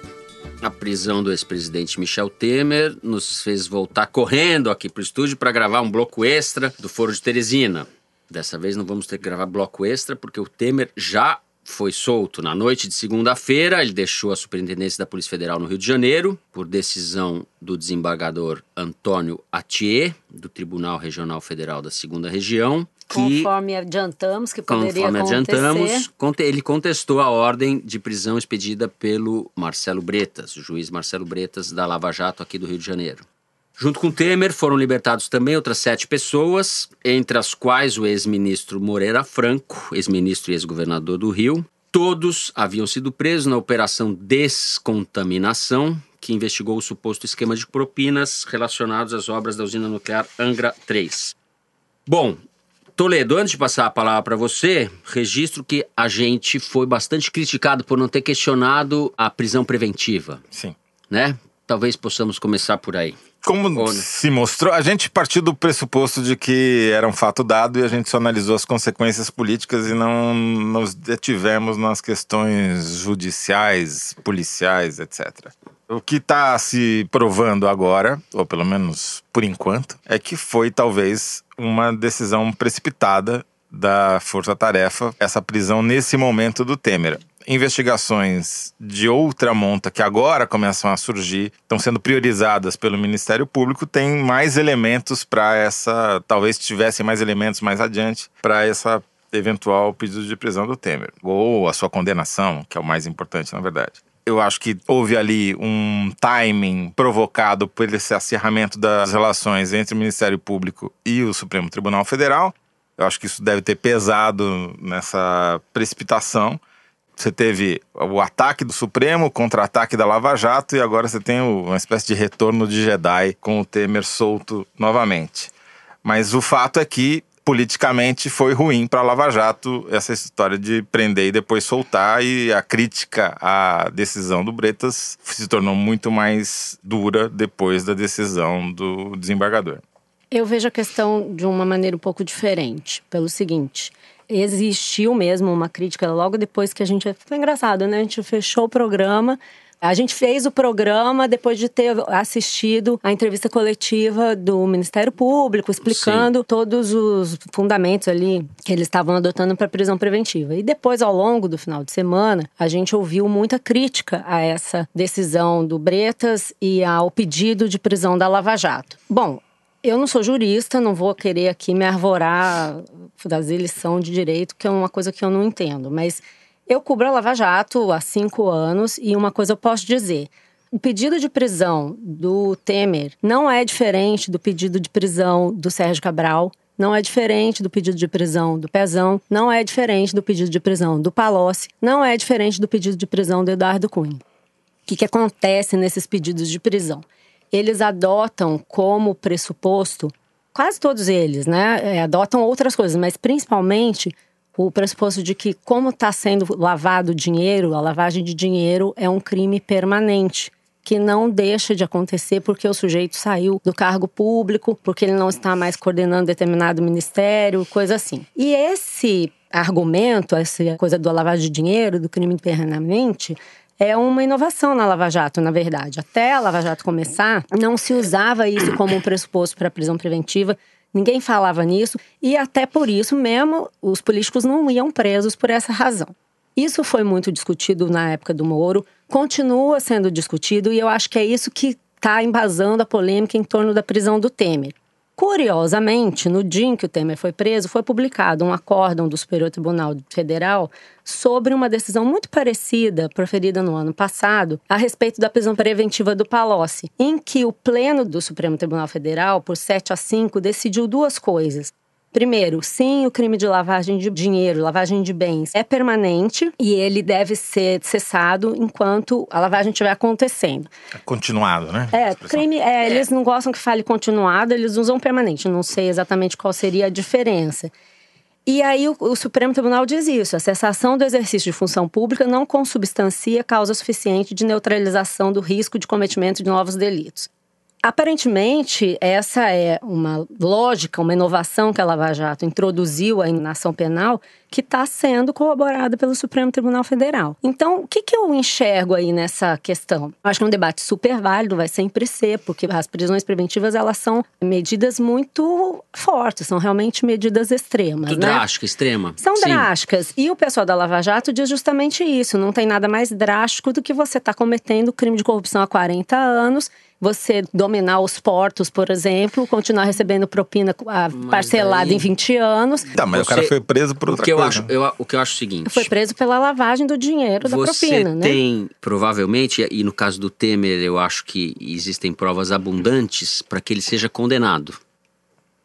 a prisão do ex-presidente Michel Temer nos fez voltar correndo aqui para o estúdio para gravar um bloco extra do Foro de Teresina. Dessa vez não vamos ter que gravar bloco extra porque o Temer já foi solto na noite de segunda-feira. Ele deixou a Superintendência da Polícia Federal no Rio de Janeiro, por decisão do desembargador Antônio Atier, do Tribunal Regional Federal da Segunda Região. Que, conforme adiantamos, que poderia conforme acontecer. adiantamos, ele contestou a ordem de prisão expedida pelo Marcelo Bretas, o juiz Marcelo Bretas da Lava Jato aqui do Rio de Janeiro. Junto com Temer, foram libertados também outras sete pessoas, entre as quais o ex-ministro Moreira Franco, ex-ministro e ex-governador do Rio. Todos haviam sido presos na Operação Descontaminação, que investigou o suposto esquema de propinas relacionados às obras da usina nuclear Angra 3. Bom, Toledo, antes de passar a palavra para você, registro que a gente foi bastante criticado por não ter questionado a prisão preventiva. Sim. Né? Talvez possamos começar por aí. Como se mostrou, a gente partiu do pressuposto de que era um fato dado e a gente só analisou as consequências políticas e não nos detivemos nas questões judiciais, policiais, etc. O que está se provando agora, ou pelo menos por enquanto, é que foi talvez uma decisão precipitada da Força Tarefa, essa prisão nesse momento do Temer investigações de outra monta que agora começam a surgir, estão sendo priorizadas pelo Ministério Público, tem mais elementos para essa. Talvez tivessem mais elementos mais adiante para essa eventual pedido de prisão do Temer. Ou a sua condenação, que é o mais importante, na verdade. Eu acho que houve ali um timing provocado por esse acirramento das relações entre o Ministério Público e o Supremo Tribunal Federal. Eu acho que isso deve ter pesado nessa precipitação. Você teve o ataque do Supremo, o contra-ataque da Lava Jato e agora você tem uma espécie de retorno de Jedi com o Temer solto novamente. Mas o fato é que politicamente foi ruim para Lava Jato essa história de prender e depois soltar e a crítica à decisão do Bretas se tornou muito mais dura depois da decisão do desembargador. Eu vejo a questão de uma maneira um pouco diferente, pelo seguinte: existiu mesmo uma crítica logo depois que a gente. Foi engraçado, né? A gente fechou o programa. A gente fez o programa depois de ter assistido a entrevista coletiva do Ministério Público, explicando Sim. todos os fundamentos ali que eles estavam adotando para prisão preventiva. E depois, ao longo do final de semana, a gente ouviu muita crítica a essa decisão do Bretas e ao pedido de prisão da Lava Jato. Bom, eu não sou jurista, não vou querer aqui me arvorar, fazer lição de direito, que é uma coisa que eu não entendo. Mas eu cubro a Lava Jato há cinco anos e uma coisa eu posso dizer. O pedido de prisão do Temer não é diferente do pedido de prisão do Sérgio Cabral, não é diferente do pedido de prisão do Pezão, não é diferente do pedido de prisão do Palocci, não é diferente do pedido de prisão do Eduardo Cunha. O que, que acontece nesses pedidos de prisão? Eles adotam como pressuposto, quase todos eles, né? É, adotam outras coisas, mas principalmente o pressuposto de que, como está sendo lavado dinheiro, a lavagem de dinheiro é um crime permanente que não deixa de acontecer porque o sujeito saiu do cargo público, porque ele não está mais coordenando determinado ministério, coisa assim. E esse argumento, essa coisa do lavagem de dinheiro, do crime permanente, é uma inovação na Lava Jato, na verdade. Até a Lava Jato começar, não se usava isso como um pressuposto para prisão preventiva. Ninguém falava nisso e até por isso mesmo os políticos não iam presos por essa razão. Isso foi muito discutido na época do Moro, continua sendo discutido e eu acho que é isso que está embasando a polêmica em torno da prisão do Temer. Curiosamente, no dia em que o Temer foi preso, foi publicado um acórdão do Superior Tribunal Federal sobre uma decisão muito parecida, proferida no ano passado, a respeito da prisão preventiva do Palocci, em que o Pleno do Supremo Tribunal Federal, por 7 a 5, decidiu duas coisas. Primeiro, sim, o crime de lavagem de dinheiro, lavagem de bens é permanente e ele deve ser cessado enquanto a lavagem estiver acontecendo. É continuado, né? É, crime, é, eles não gostam que fale continuado, eles usam permanente. Não sei exatamente qual seria a diferença. E aí o, o, Supremo Tribunal diz isso: a cessação do exercício de função pública não consubstancia causa suficiente de neutralização do risco de cometimento de novos delitos. Aparentemente, essa é uma lógica, uma inovação que a Lava Jato introduziu aí na ação penal que está sendo corroborada pelo Supremo Tribunal Federal. Então, o que, que eu enxergo aí nessa questão? Eu acho que é um debate super válido, vai sempre ser, porque as prisões preventivas elas são medidas muito fortes, são realmente medidas extremas. Muito né? drástica, extrema. São Sim. drásticas. E o pessoal da Lava Jato diz justamente isso: não tem nada mais drástico do que você estar tá cometendo crime de corrupção há 40 anos você dominar os portos, por exemplo, continuar recebendo propina parcelada em 20 anos. Tá, mas você, o cara foi preso por outra o que coisa. Eu acho, eu, o que eu acho é o seguinte... Foi preso pela lavagem do dinheiro da propina, né? Você tem, provavelmente, e no caso do Temer, eu acho que existem provas abundantes para que ele seja condenado.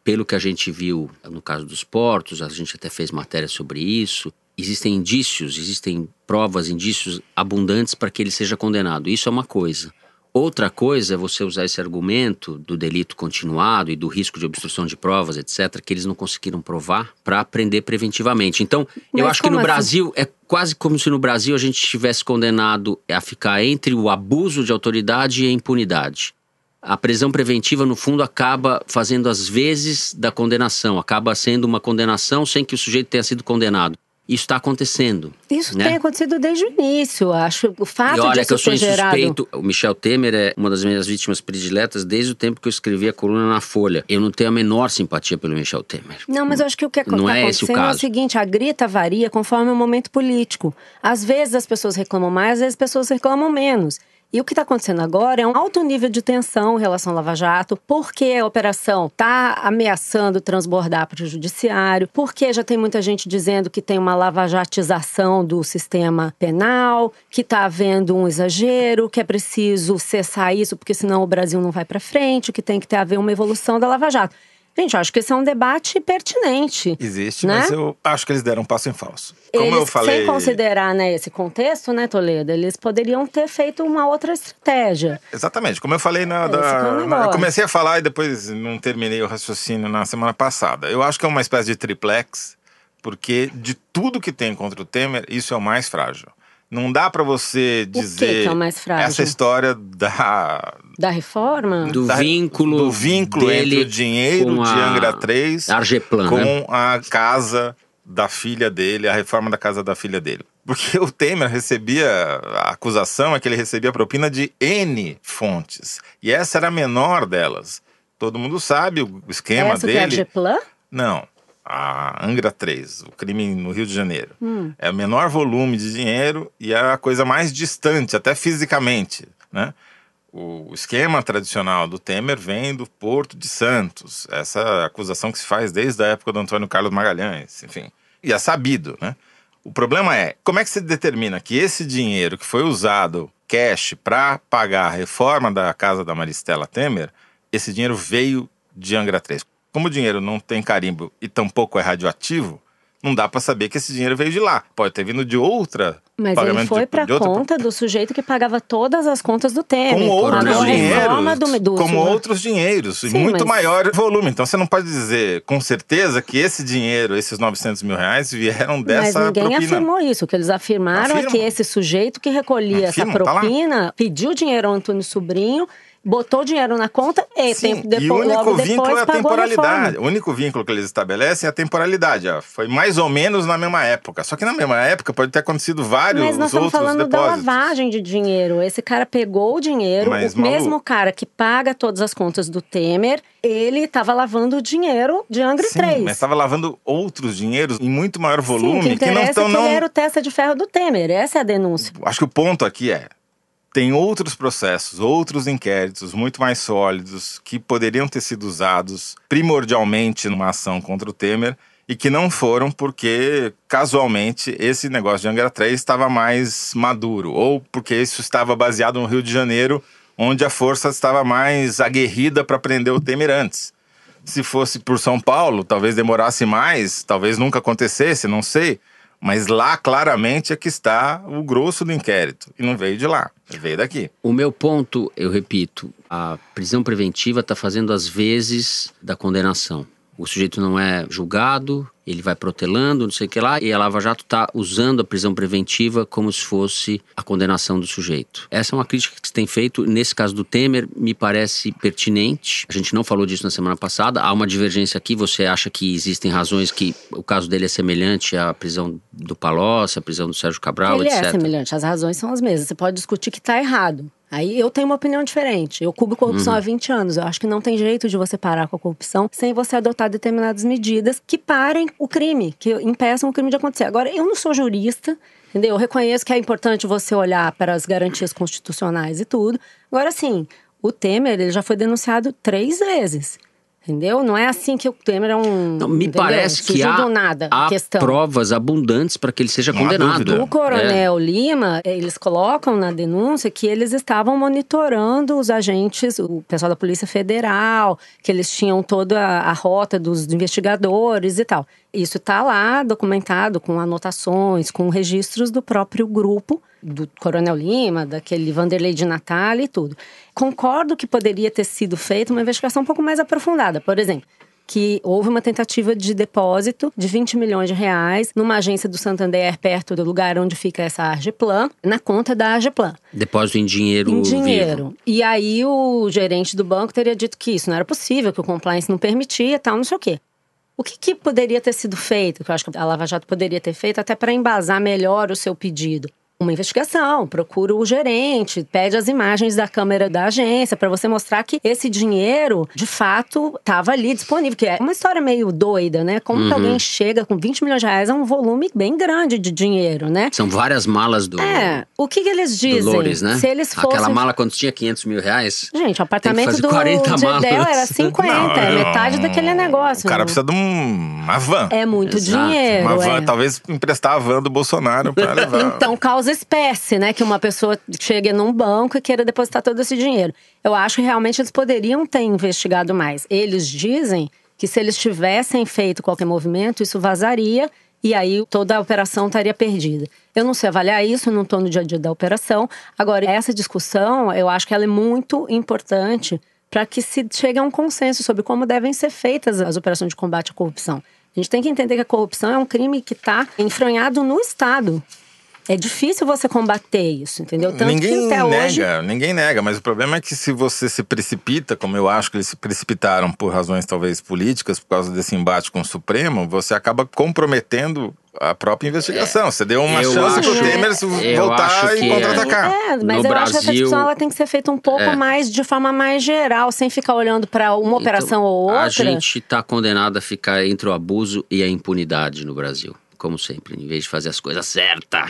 Pelo que a gente viu no caso dos portos, a gente até fez matéria sobre isso, existem indícios, existem provas, indícios abundantes para que ele seja condenado. Isso é uma coisa. Outra coisa é você usar esse argumento do delito continuado e do risco de obstrução de provas, etc., que eles não conseguiram provar para prender preventivamente. Então, Mas eu acho que no assim? Brasil é quase como se no Brasil a gente estivesse condenado a ficar entre o abuso de autoridade e a impunidade. A prisão preventiva, no fundo, acaba fazendo as vezes da condenação, acaba sendo uma condenação sem que o sujeito tenha sido condenado. Isso está acontecendo. Isso né? tem acontecido desde o início, acho. O fato e olha de que eu sou gerado... insuspeito. O Michel Temer é uma das minhas vítimas prediletas desde o tempo que eu escrevi a coluna na Folha. Eu não tenho a menor simpatia pelo Michel Temer. Não, mas eu acho que o que não tá é esse o acontecendo caso. é o seguinte: a grita varia conforme o momento político. Às vezes as pessoas reclamam mais, às vezes as pessoas reclamam menos. E o que está acontecendo agora é um alto nível de tensão em relação ao Lava Jato, porque a operação está ameaçando transbordar para o judiciário, porque já tem muita gente dizendo que tem uma lavajatização do sistema penal, que está havendo um exagero, que é preciso cessar isso, porque senão o Brasil não vai para frente, que tem que ter haver uma evolução da Lava Jato. Gente, acho que esse é um debate pertinente. Existe, né? mas eu acho que eles deram um passo em falso. Como eles, eu falei. Sem considerar né, esse contexto, né, Toledo? Eles poderiam ter feito uma outra estratégia. Exatamente. Como eu falei na. Que da, o na- eu comecei a falar e depois não terminei o raciocínio na semana passada. Eu acho que é uma espécie de triplex, porque de tudo que tem contra o Temer, isso é o mais frágil. Não dá pra você que dizer que é o mais frágil? essa história da, Da reforma? Do da- vínculo, do vínculo dele entre o dinheiro de Angra 3 Argeplan, com né? a casa da filha dele, a reforma da casa da filha dele. Porque o Temer recebia, a acusação é que ele recebia propina de N fontes. E essa era a menor delas. Todo mundo sabe o esquema Essa que é a dele. Geplan? Não, a Angra 3, o crime no Rio de Janeiro. Hum. É o menor volume de dinheiro e é a coisa mais distante, até fisicamente, né? O esquema tradicional do Temer vem do Porto de Santos. Essa é acusação que se faz desde a época do Antônio Carlos Magalhães, enfim. E é sabido, né? O problema é, como é que se determina que esse dinheiro que foi usado cash para pagar a reforma da casa da Maristela Temer, esse dinheiro veio de Angra 3? Como o dinheiro não tem carimbo e tampouco é radioativo, não dá para saber que esse dinheiro veio de lá. Pode ter vindo de outra Mas ele foi para conta do sujeito que pagava todas as contas do Temer. com outros reforma dinheiros, do, do como outros dinheiros, e Sim, muito mas- maior volume. Então você não pode dizer com certeza que esse dinheiro, esses 900 mil reais, vieram Mas dessa ninguém propina. afirmou isso. O que eles afirmaram é Afirmam. que esse sujeito que recolhia Afirmam, essa tá propina pediu dinheiro ao Antônio Sobrinho, botou dinheiro na conta e Sim, tempo e depois, o único vínculo é a a temporalidade. reforma. O único vínculo que eles estabelecem é a temporalidade. ó. Foi mais ou menos na mesma época. Só que na mesma época pode ter acontecido vários Mas nós estamos falando da depósitos. lavagem de dinheiro. Esse cara pegou o dinheiro, Mas, o Malu- mesmo cara que paga todas as contas do Temer, ele estava lavando o dinheiro de Angra Sim, 3. mas estava lavando outros dinheiros em muito maior volume Sim, que que não estão não era o testa de ferro do Temer. Essa é a denúncia. Acho que o ponto aqui é tem outros processos, outros inquéritos muito mais sólidos que poderiam ter sido usados primordialmente numa ação contra o Temer e que não foram porque casualmente esse negócio de Angra 3 estava mais maduro ou porque isso estava baseado no Rio de Janeiro, onde a força estava mais aguerrida para prender o Temer antes. Se fosse por São Paulo, talvez demorasse mais, talvez nunca acontecesse, não sei. Mas lá claramente é que está o grosso do inquérito. E não veio de lá, veio daqui. O meu ponto, eu repito, a prisão preventiva está fazendo as vezes da condenação. O sujeito não é julgado, ele vai protelando, não sei o que lá, e a Lava Jato está usando a prisão preventiva como se fosse a condenação do sujeito. Essa é uma crítica que se tem feito. Nesse caso do Temer, me parece pertinente. A gente não falou disso na semana passada. Há uma divergência aqui. Você acha que existem razões que o caso dele é semelhante à prisão do Palocci, à prisão do Sérgio Cabral, ele etc. é semelhante, as razões são as mesmas. Você pode discutir que está errado. Aí eu tenho uma opinião diferente. Eu cubro corrupção há 20 anos. Eu acho que não tem jeito de você parar com a corrupção sem você adotar determinadas medidas que parem o crime, que impeçam o crime de acontecer. Agora, eu não sou jurista, entendeu? Eu reconheço que é importante você olhar para as garantias constitucionais e tudo. Agora, assim, o Temer ele já foi denunciado três vezes. Entendeu? Não é assim que o Temer é um. Não, me entendeu? parece que Surgiu há, nada a há provas abundantes para que ele seja Não condenado. O Coronel Lima, eles colocam na denúncia que eles estavam monitorando os agentes, o pessoal da Polícia Federal, que eles tinham toda a, a rota dos investigadores e tal. Isso está lá documentado com anotações, com registros do próprio grupo, do Coronel Lima, daquele Vanderlei de Natal e tudo. Concordo que poderia ter sido feita uma investigação um pouco mais aprofundada. Por exemplo, que houve uma tentativa de depósito de 20 milhões de reais numa agência do Santander, perto do lugar onde fica essa Argeplan, na conta da Argeplan. Depósito em dinheiro, Em vivo. dinheiro. E aí o gerente do banco teria dito que isso não era possível, que o compliance não permitia tal, não sei o quê. O que, que poderia ter sido feito, que eu acho que a Lava Jato poderia ter feito, até para embasar melhor o seu pedido? Uma investigação, procura o gerente, pede as imagens da câmera da agência para você mostrar que esse dinheiro, de fato, estava ali disponível. Que é uma história meio doida, né? Como Uhum. que alguém chega com 20 milhões de reais a um volume bem grande de dinheiro, né? São várias malas do, É, o que, que eles do dizem? Né? Se eles fossem Aquela mala quando tinha 500 mil reais. Gente, o apartamento do 40 Gedel malas. era 50, Não, é <laughs> não. metade daquele negócio. O cara né? precisa de um- uma van. É muito Exato. dinheiro. uma van, é. talvez emprestar a van do Bolsonaro para <laughs> levar. Então, causa espécie, né? Que uma pessoa chegue num banco e queira depositar todo esse dinheiro. Eu acho que realmente eles poderiam ter investigado mais. Eles dizem que se eles tivessem feito qualquer movimento, isso vazaria e aí toda a operação estaria perdida. Eu não sei avaliar isso, não estou no dia a dia da operação. Agora, essa discussão, eu acho que ela é muito importante para que se chegue a um consenso sobre como devem ser feitas as operações de combate à corrupção. A gente tem que entender que a corrupção é um crime que está enfronhado no Estado. É difícil você combater isso, entendeu? Tanto ninguém que até nega, hoje. ninguém nega, mas o problema é que se você se precipita, como eu acho que eles se precipitaram por razões talvez políticas, por causa desse embate com o Supremo, você acaba comprometendo a própria investigação. você deu uma eu chance acho- pro Temer se eu voltar e que contra-atacar. É, mas No eu acho que essa Brasil- discussão ela tem que ser feita um pouco É. mais de forma mais geral, sem ficar olhando para uma operação Então, ou outra. A gente está condenado a ficar entre o abuso e a impunidade no Brasil. Como sempre, em vez de fazer as coisas certas.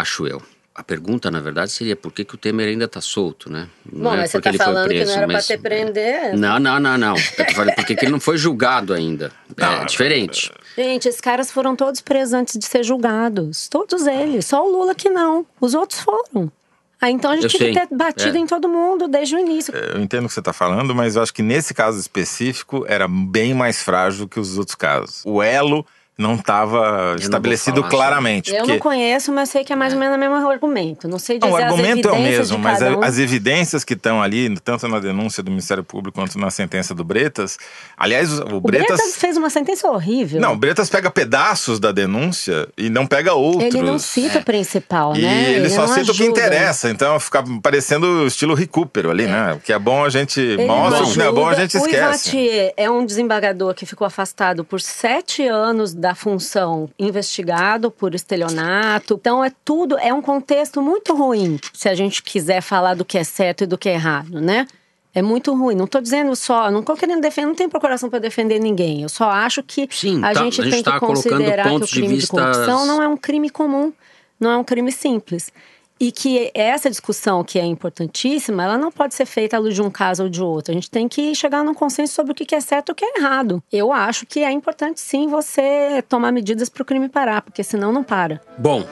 Acho eu. A pergunta, na verdade, seria por que, que o Temer ainda está solto, né? Bom, é mas você porque tá ele foi falando que preso, não era pra mas- ter prender. Não, não, não, não. Eu tô falando por que que ele não foi julgado ainda. É diferente. Gente, esses caras foram todos presos antes de ser julgados. Todos eles. Só o Lula que não. Os outros foram. Aí então a gente Eu tinha que ter batido É. em todo mundo desde o início. Eu entendo o que você está falando, mas eu acho que nesse caso específico era bem mais frágil que os outros casos. O elo não estava estabelecido falar claramente. Eu porque- não conheço, mas sei que é mais ou menos o mesmo argumento. Não sei dizer Não, o as argumento é o mesmo, mas um. as evidências que estão ali, tanto na denúncia do Ministério Público quanto na sentença do Bretas. Aliás, o, o O Bretas. Bretas fez uma sentença horrível. Não, o Bretas pega pedaços da denúncia e não pega outros. Ele não cita o principal, E né? ele, só não cita o que ajuda. interessa, então fica parecendo o estilo recupero ali, né? O que é bom a gente Ele mostra, não o que não é bom a ajuda. gente O esquece. Ivatier é um desembargador que ficou afastado por sete anos da função, investigado por estelionato. Então é tudo, é um contexto muito ruim, se a gente quiser falar do que é certo e do que é errado, né? É muito ruim. Não estou dizendo só, não estou querendo defender, não tem procuração para defender ninguém. Eu só acho que Sim, a tá, gente a gente tem tá que considerar que o de crime de, vistas- corrupção não é um crime comum, não é um crime simples. E que essa discussão, que é importantíssima, ela não pode ser feita à luz de um caso ou de outro. A gente tem que chegar num consenso sobre o que é certo e o que é errado. Eu acho que é importante, sim, você tomar medidas para o crime parar, porque senão não para. Bom,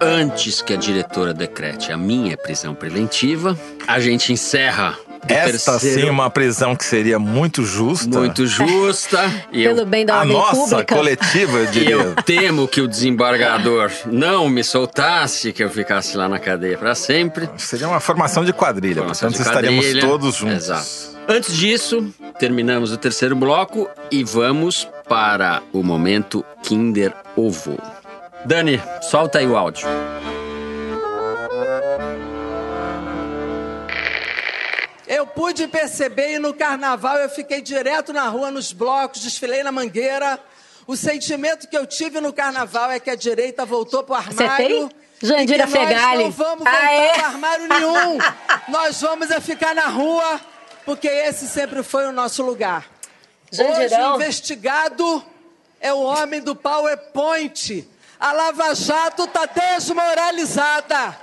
antes que a diretora decrete a minha prisão preventiva, a gente encerra Esta terceiro- sim é uma prisão que seria muito justa. muito justa. <laughs> e eu Pelo bem da A ordem nossa pública. <laughs> coletiva, eu E diria. eu temo que o desembargador não me soltasse, que eu ficasse lá na cadeia para sempre. Seria uma formação de quadrilha, Formação portanto de estaríamos quadrilha. todos juntos. Exato. Antes disso, terminamos o terceiro bloco e vamos para o momento Kinder Ovo. Dani, solta aí o áudio. Eu pude perceber e no carnaval eu fiquei direto na rua, nos blocos, desfilei na mangueira. O sentimento que eu tive no carnaval é que a direita voltou pro armário. tem? Jandira e que nós Fegali. não vamos voltar pro armário nenhum. <laughs> nós vamos é ficar na rua, porque esse sempre foi o nosso lugar. Hoje Jandirão. o investigado é o homem do PowerPoint. A Lava Jato tá desmoralizada.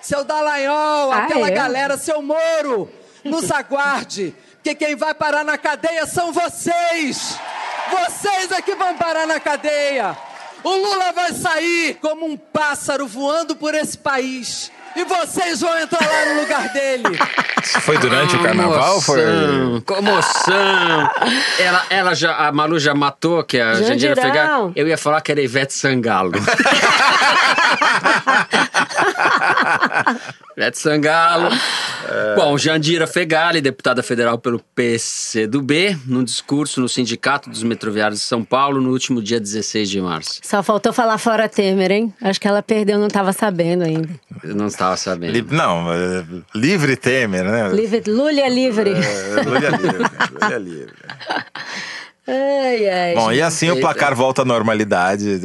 Seu Dallagnol, Ah, aquela é? galera, seu Moro, nos aguarde. Porque quem vai parar na cadeia são vocês. Vocês é que vão parar na cadeia. O Lula vai sair como um pássaro voando por esse país. E vocês vão entrar lá no lugar dele. Isso foi durante o carnaval? Foi... Comoção, ela, ela já, a Malu já matou, que a Jandira. Fegali. Eu ia falar que era Ivete Sangalo. <laughs> <laughs> Ivete Sangalo. Bom, Jandira Fegali, deputada federal pelo PCdoB, num discurso no Sindicato dos Metroviários de São Paulo no último dia 16 de março. Só faltou falar fora Temer, hein? Acho que ela perdeu, não estava sabendo ainda. Eu não estava sabendo. Li- Não, é, livre Temer, né? Livre, Lula é livre. É, Lula é livre. Lula é livre. <laughs> Ai, ai. Bom, e assim o placar volta à normalidade.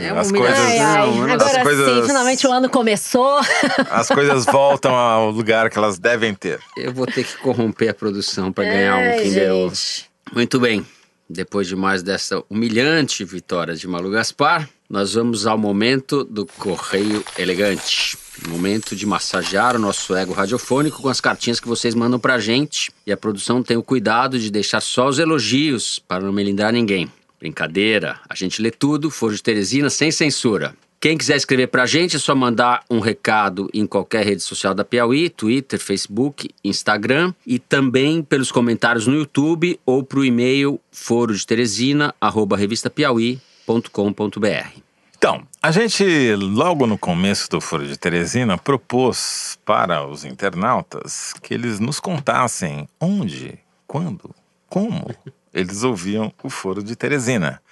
É uma As coisas, Ai, ai. Não, Agora as coisas- sim, finalmente o ano começou. <laughs> as coisas voltam ao lugar que elas devem ter. Eu vou ter que corromper a produção para ganhar um Ai, Kinder Ovo. Muito bem. Depois de mais dessa humilhante vitória de Malu Gaspar, nós vamos ao momento do Correio Elegante. Momento de massagear o nosso ego radiofônico com as cartinhas que vocês mandam pra gente. E a produção tem o cuidado de deixar só os elogios para não melindrar ninguém. Brincadeira, a gente lê tudo, Foro de Teresina, sem censura. Quem quiser escrever pra gente é só mandar um recado em qualquer rede social da Piauí, Twitter, Facebook, Instagram e também pelos comentários no YouTube ou pro e-mail foro de Teresina, arroba revistapiauí.com.br. Então, a gente, logo no começo do Foro de Teresina, propôs para os internautas que eles nos contassem onde, quando, como eles ouviam o Foro de Teresina.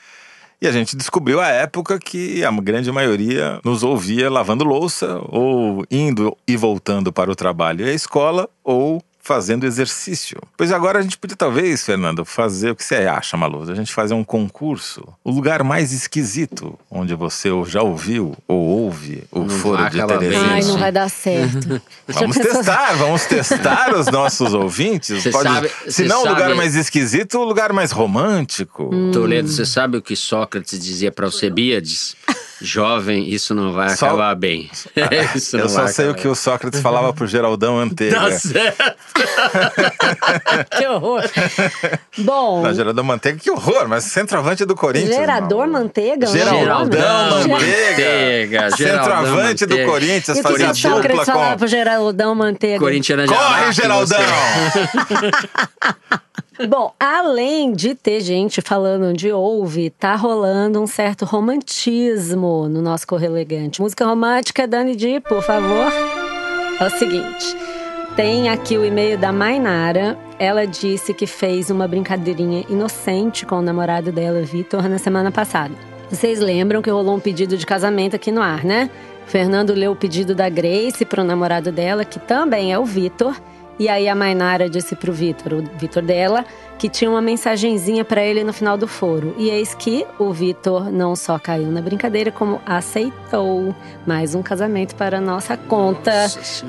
E a gente descobriu a época que a grande maioria nos ouvia lavando louça, ou indo e voltando para o trabalho e a escola, ou fazendo exercício. Pois agora a gente podia talvez, Fernando, fazer o que você acha, Malu? A gente fazer um concurso. O lugar mais esquisito onde você já ouviu ou ouve o Não Foro de Teresina. Ai, não vai dar certo. <laughs> Vamos testar, vamos testar os nossos ouvintes. Cê sabe- se não o lugar mais esquisito, o lugar mais romântico. Hum. Toledo, você sabe o que Sócrates dizia para Alcebiades? Jovem, isso não vai Só- acabar bem. <laughs> isso não Eu só vai sei o acabar que o Sócrates falava pro Geraldão Manteiga. Tá certo. <laughs> Que horror. Bom, Não, Geraldão Manteiga, que horror, mas centroavante do Corinthians. gerador manteiga? não é o Geraldão? Manteiga, Manteiga. Geraldão Centroavante do Manteiga. Corinthians, E o que fazia o Sócrates dupla falava com... pro Geraldão Manteiga? Corintiana já Corre, Geraldão! <laughs> <laughs> Bom, além de ter gente falando de ouve, tá rolando um certo romantismo no nosso Correio Elegante. Música romântica, Dani Di, por favor. É o seguinte. Tem aqui o e-mail da Mainara. Ela disse que fez uma brincadeirinha inocente com o namorado dela, Vitor, na semana passada. Vocês lembram que rolou um pedido de casamento aqui no ar, né? Fernando leu o pedido da Grace para o namorado dela, que também é o Vitor. E aí a Mainara disse pro Vitor, o Vitor dela, que tinha uma mensagenzinha para ele no final do foro. E eis que o Vitor não só caiu na brincadeira, como aceitou mais um casamento para a nossa conta.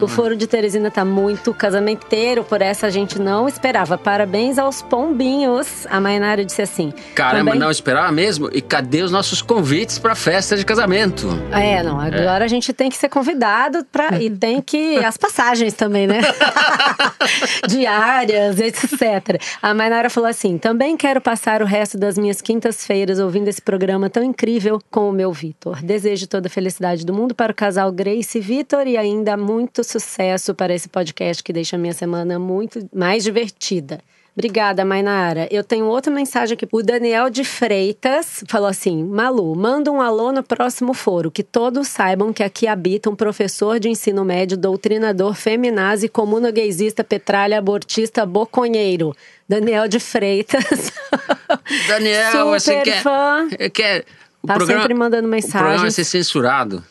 o foro de Teresina tá muito casamenteiro, por essa a gente não esperava. Parabéns aos pombinhos. A Mainara disse assim. Caramba, também... não esperava mesmo? E cadê os nossos convites para festa de casamento? É, não, agora é. a gente tem que ser convidado para e tem que as passagens também, né? <laughs> <laughs> Diárias, etc. A Mainara Nara falou assim: também quero passar o resto das minhas quintas-feiras ouvindo esse programa tão incrível com o meu Vitor. Desejo toda a felicidade do mundo para o casal Grace e Vitor e ainda muito sucesso para esse podcast que deixa a minha semana muito mais divertida. Obrigada, Mainara. Eu tenho outra mensagem aqui. O Daniel de Freitas falou assim: Malu, manda um alô no próximo foro, que todos saibam que aqui habita um professor de ensino médio, doutrinador, feminazi, comunogaysista, petralha, abortista, boconheiro. Daniel de Freitas. <laughs> Daniel, Super você quer. Fã. quer o tá programa, sempre mandando mensagem. O programa vai ser censurado.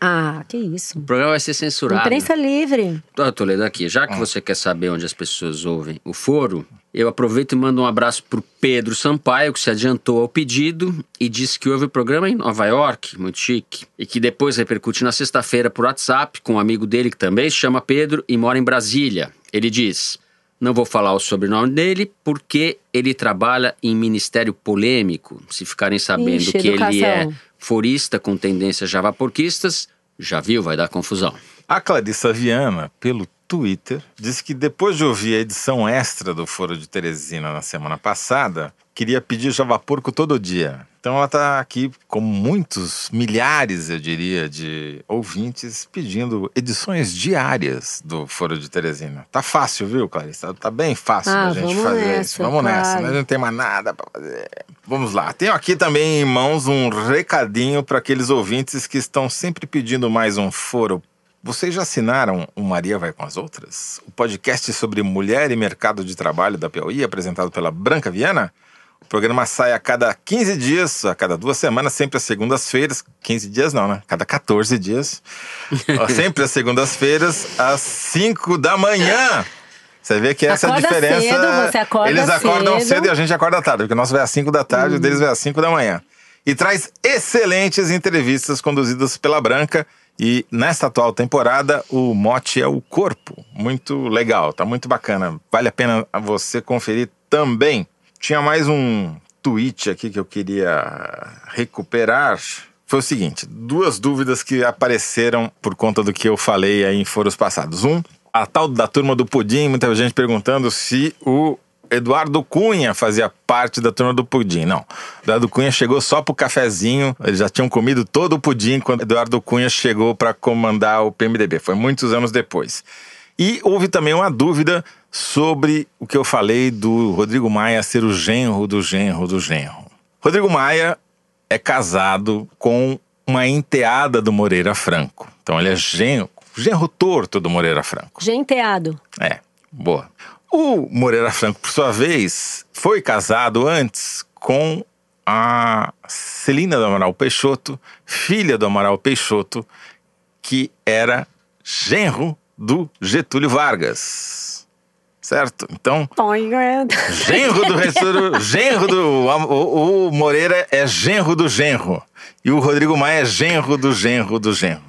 Ah, que isso. O programa vai ser censurado. Imprensa livre. Eu tô lendo aqui. Já que você quer saber onde as pessoas ouvem o foro, eu aproveito e mando um abraço pro Pedro Sampaio, que se adiantou ao pedido e disse que ouve o programa em Nova York, muito chique, e que depois repercute na sexta-feira por WhatsApp com um amigo dele que também se chama Pedro e mora em Brasília. Ele diz: Não vou falar o sobrenome dele porque ele trabalha em ministério polêmico. Se ficarem sabendo Ixi, que educação. ele é forista com tendências javaporquistas, já viu, vai dar confusão. A Clarissa Viana, pelo Twitter, disse que depois de ouvir a edição extra do Foro de Teresina na semana passada, queria pedir Javaporco todo dia. Então ela está aqui, como muitos, milhares, eu diria, de ouvintes pedindo edições diárias do Foro de Teresina. Tá fácil, viu, Clarissa? Tá bem fácil ah, da gente fazer nessa, isso. Vamos claro. nessa? Não tem mais nada para fazer. Vamos lá. Tenho aqui também em mãos um recadinho para aqueles ouvintes que estão sempre pedindo mais um foro vocês já assinaram o Maria Vai com as Outras? O podcast sobre mulher e mercado de trabalho da Piauí, apresentado pela Branca Viana? O programa sai a cada 15 dias, a cada duas semanas, sempre às segundas-feiras. 15 dias não, né? Cada 14 dias. <laughs> sempre às segundas-feiras, às 5 da manhã. Você vê que essa acorda é a diferença. Cedo, você acorda Eles acordam cedo. cedo e a gente acorda tarde, porque o nosso vai às 5 da tarde, hum. o deles vai às 5 da manhã. E traz excelentes entrevistas conduzidas pela Branca. E nessa atual temporada, o mote é o corpo. Muito legal, tá muito bacana. Vale a pena você conferir também. Tinha mais um tweet aqui que eu queria recuperar. Foi o seguinte: duas dúvidas que apareceram por conta do que eu falei aí em foros passados. Um, a tal da turma do pudim, muita gente perguntando se o Eduardo Cunha fazia parte da turma do pudim. Não. Eduardo Cunha chegou só pro cafezinho. Eles já tinham comido todo o pudim quando Eduardo Cunha chegou para comandar o PMDB. Foi muitos anos depois. E houve também uma dúvida sobre o que eu falei do Rodrigo Maia ser o genro do genro do genro. Rodrigo Maia é casado com uma enteada do Moreira Franco. Então ele é genro, genro torto do Moreira Franco. Genteado. É, boa. O Moreira Franco, por sua vez, foi casado antes com a Celina do Amaral Peixoto, filha do Amaral Peixoto, que era genro do Getúlio Vargas. Certo? Então, genro do Getúlio, genro do o, o Moreira é genro do genro e o Rodrigo Maia é genro do genro do genro.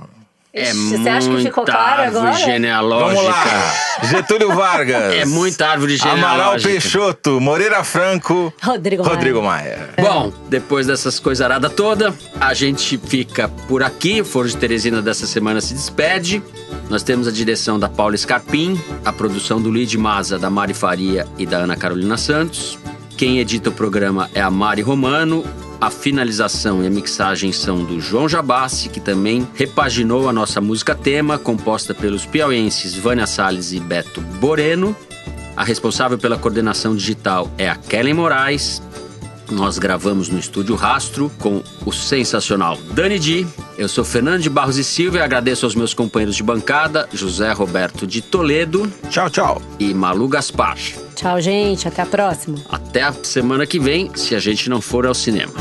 É Você acha que ficou claro árvore agora? genealógica. Vamos lá. Getúlio Vargas. É muita árvore genealógica. Amaral Peixoto, Moreira Franco, Rodrigo Maia. Rodrigo Maia. Bom, depois dessas coisaradas toda, a gente fica por aqui. O Foro de Teresina dessa semana se despede. Nós temos a direção da Paula Scarpim, a produção do Lid Maza, da Mari Faria e da Ana Carolina Santos. Quem edita o programa é a Mari Romano. A finalização e a mixagem são do João Jabassi, que também repaginou a nossa música tema, composta pelos piauienses Vânia Salles e Beto Boreno. A responsável pela coordenação digital é a Kellen Moraes. Nós gravamos no estúdio Rastro com o sensacional Dani Di. Eu sou Fernando de Barros e Silva e agradeço aos meus companheiros de bancada, José Roberto de Toledo. Tchau, tchau. E Malu Gaspar. Tchau, gente. Até a próxima. Até a semana que vem, se a gente não for ao cinema.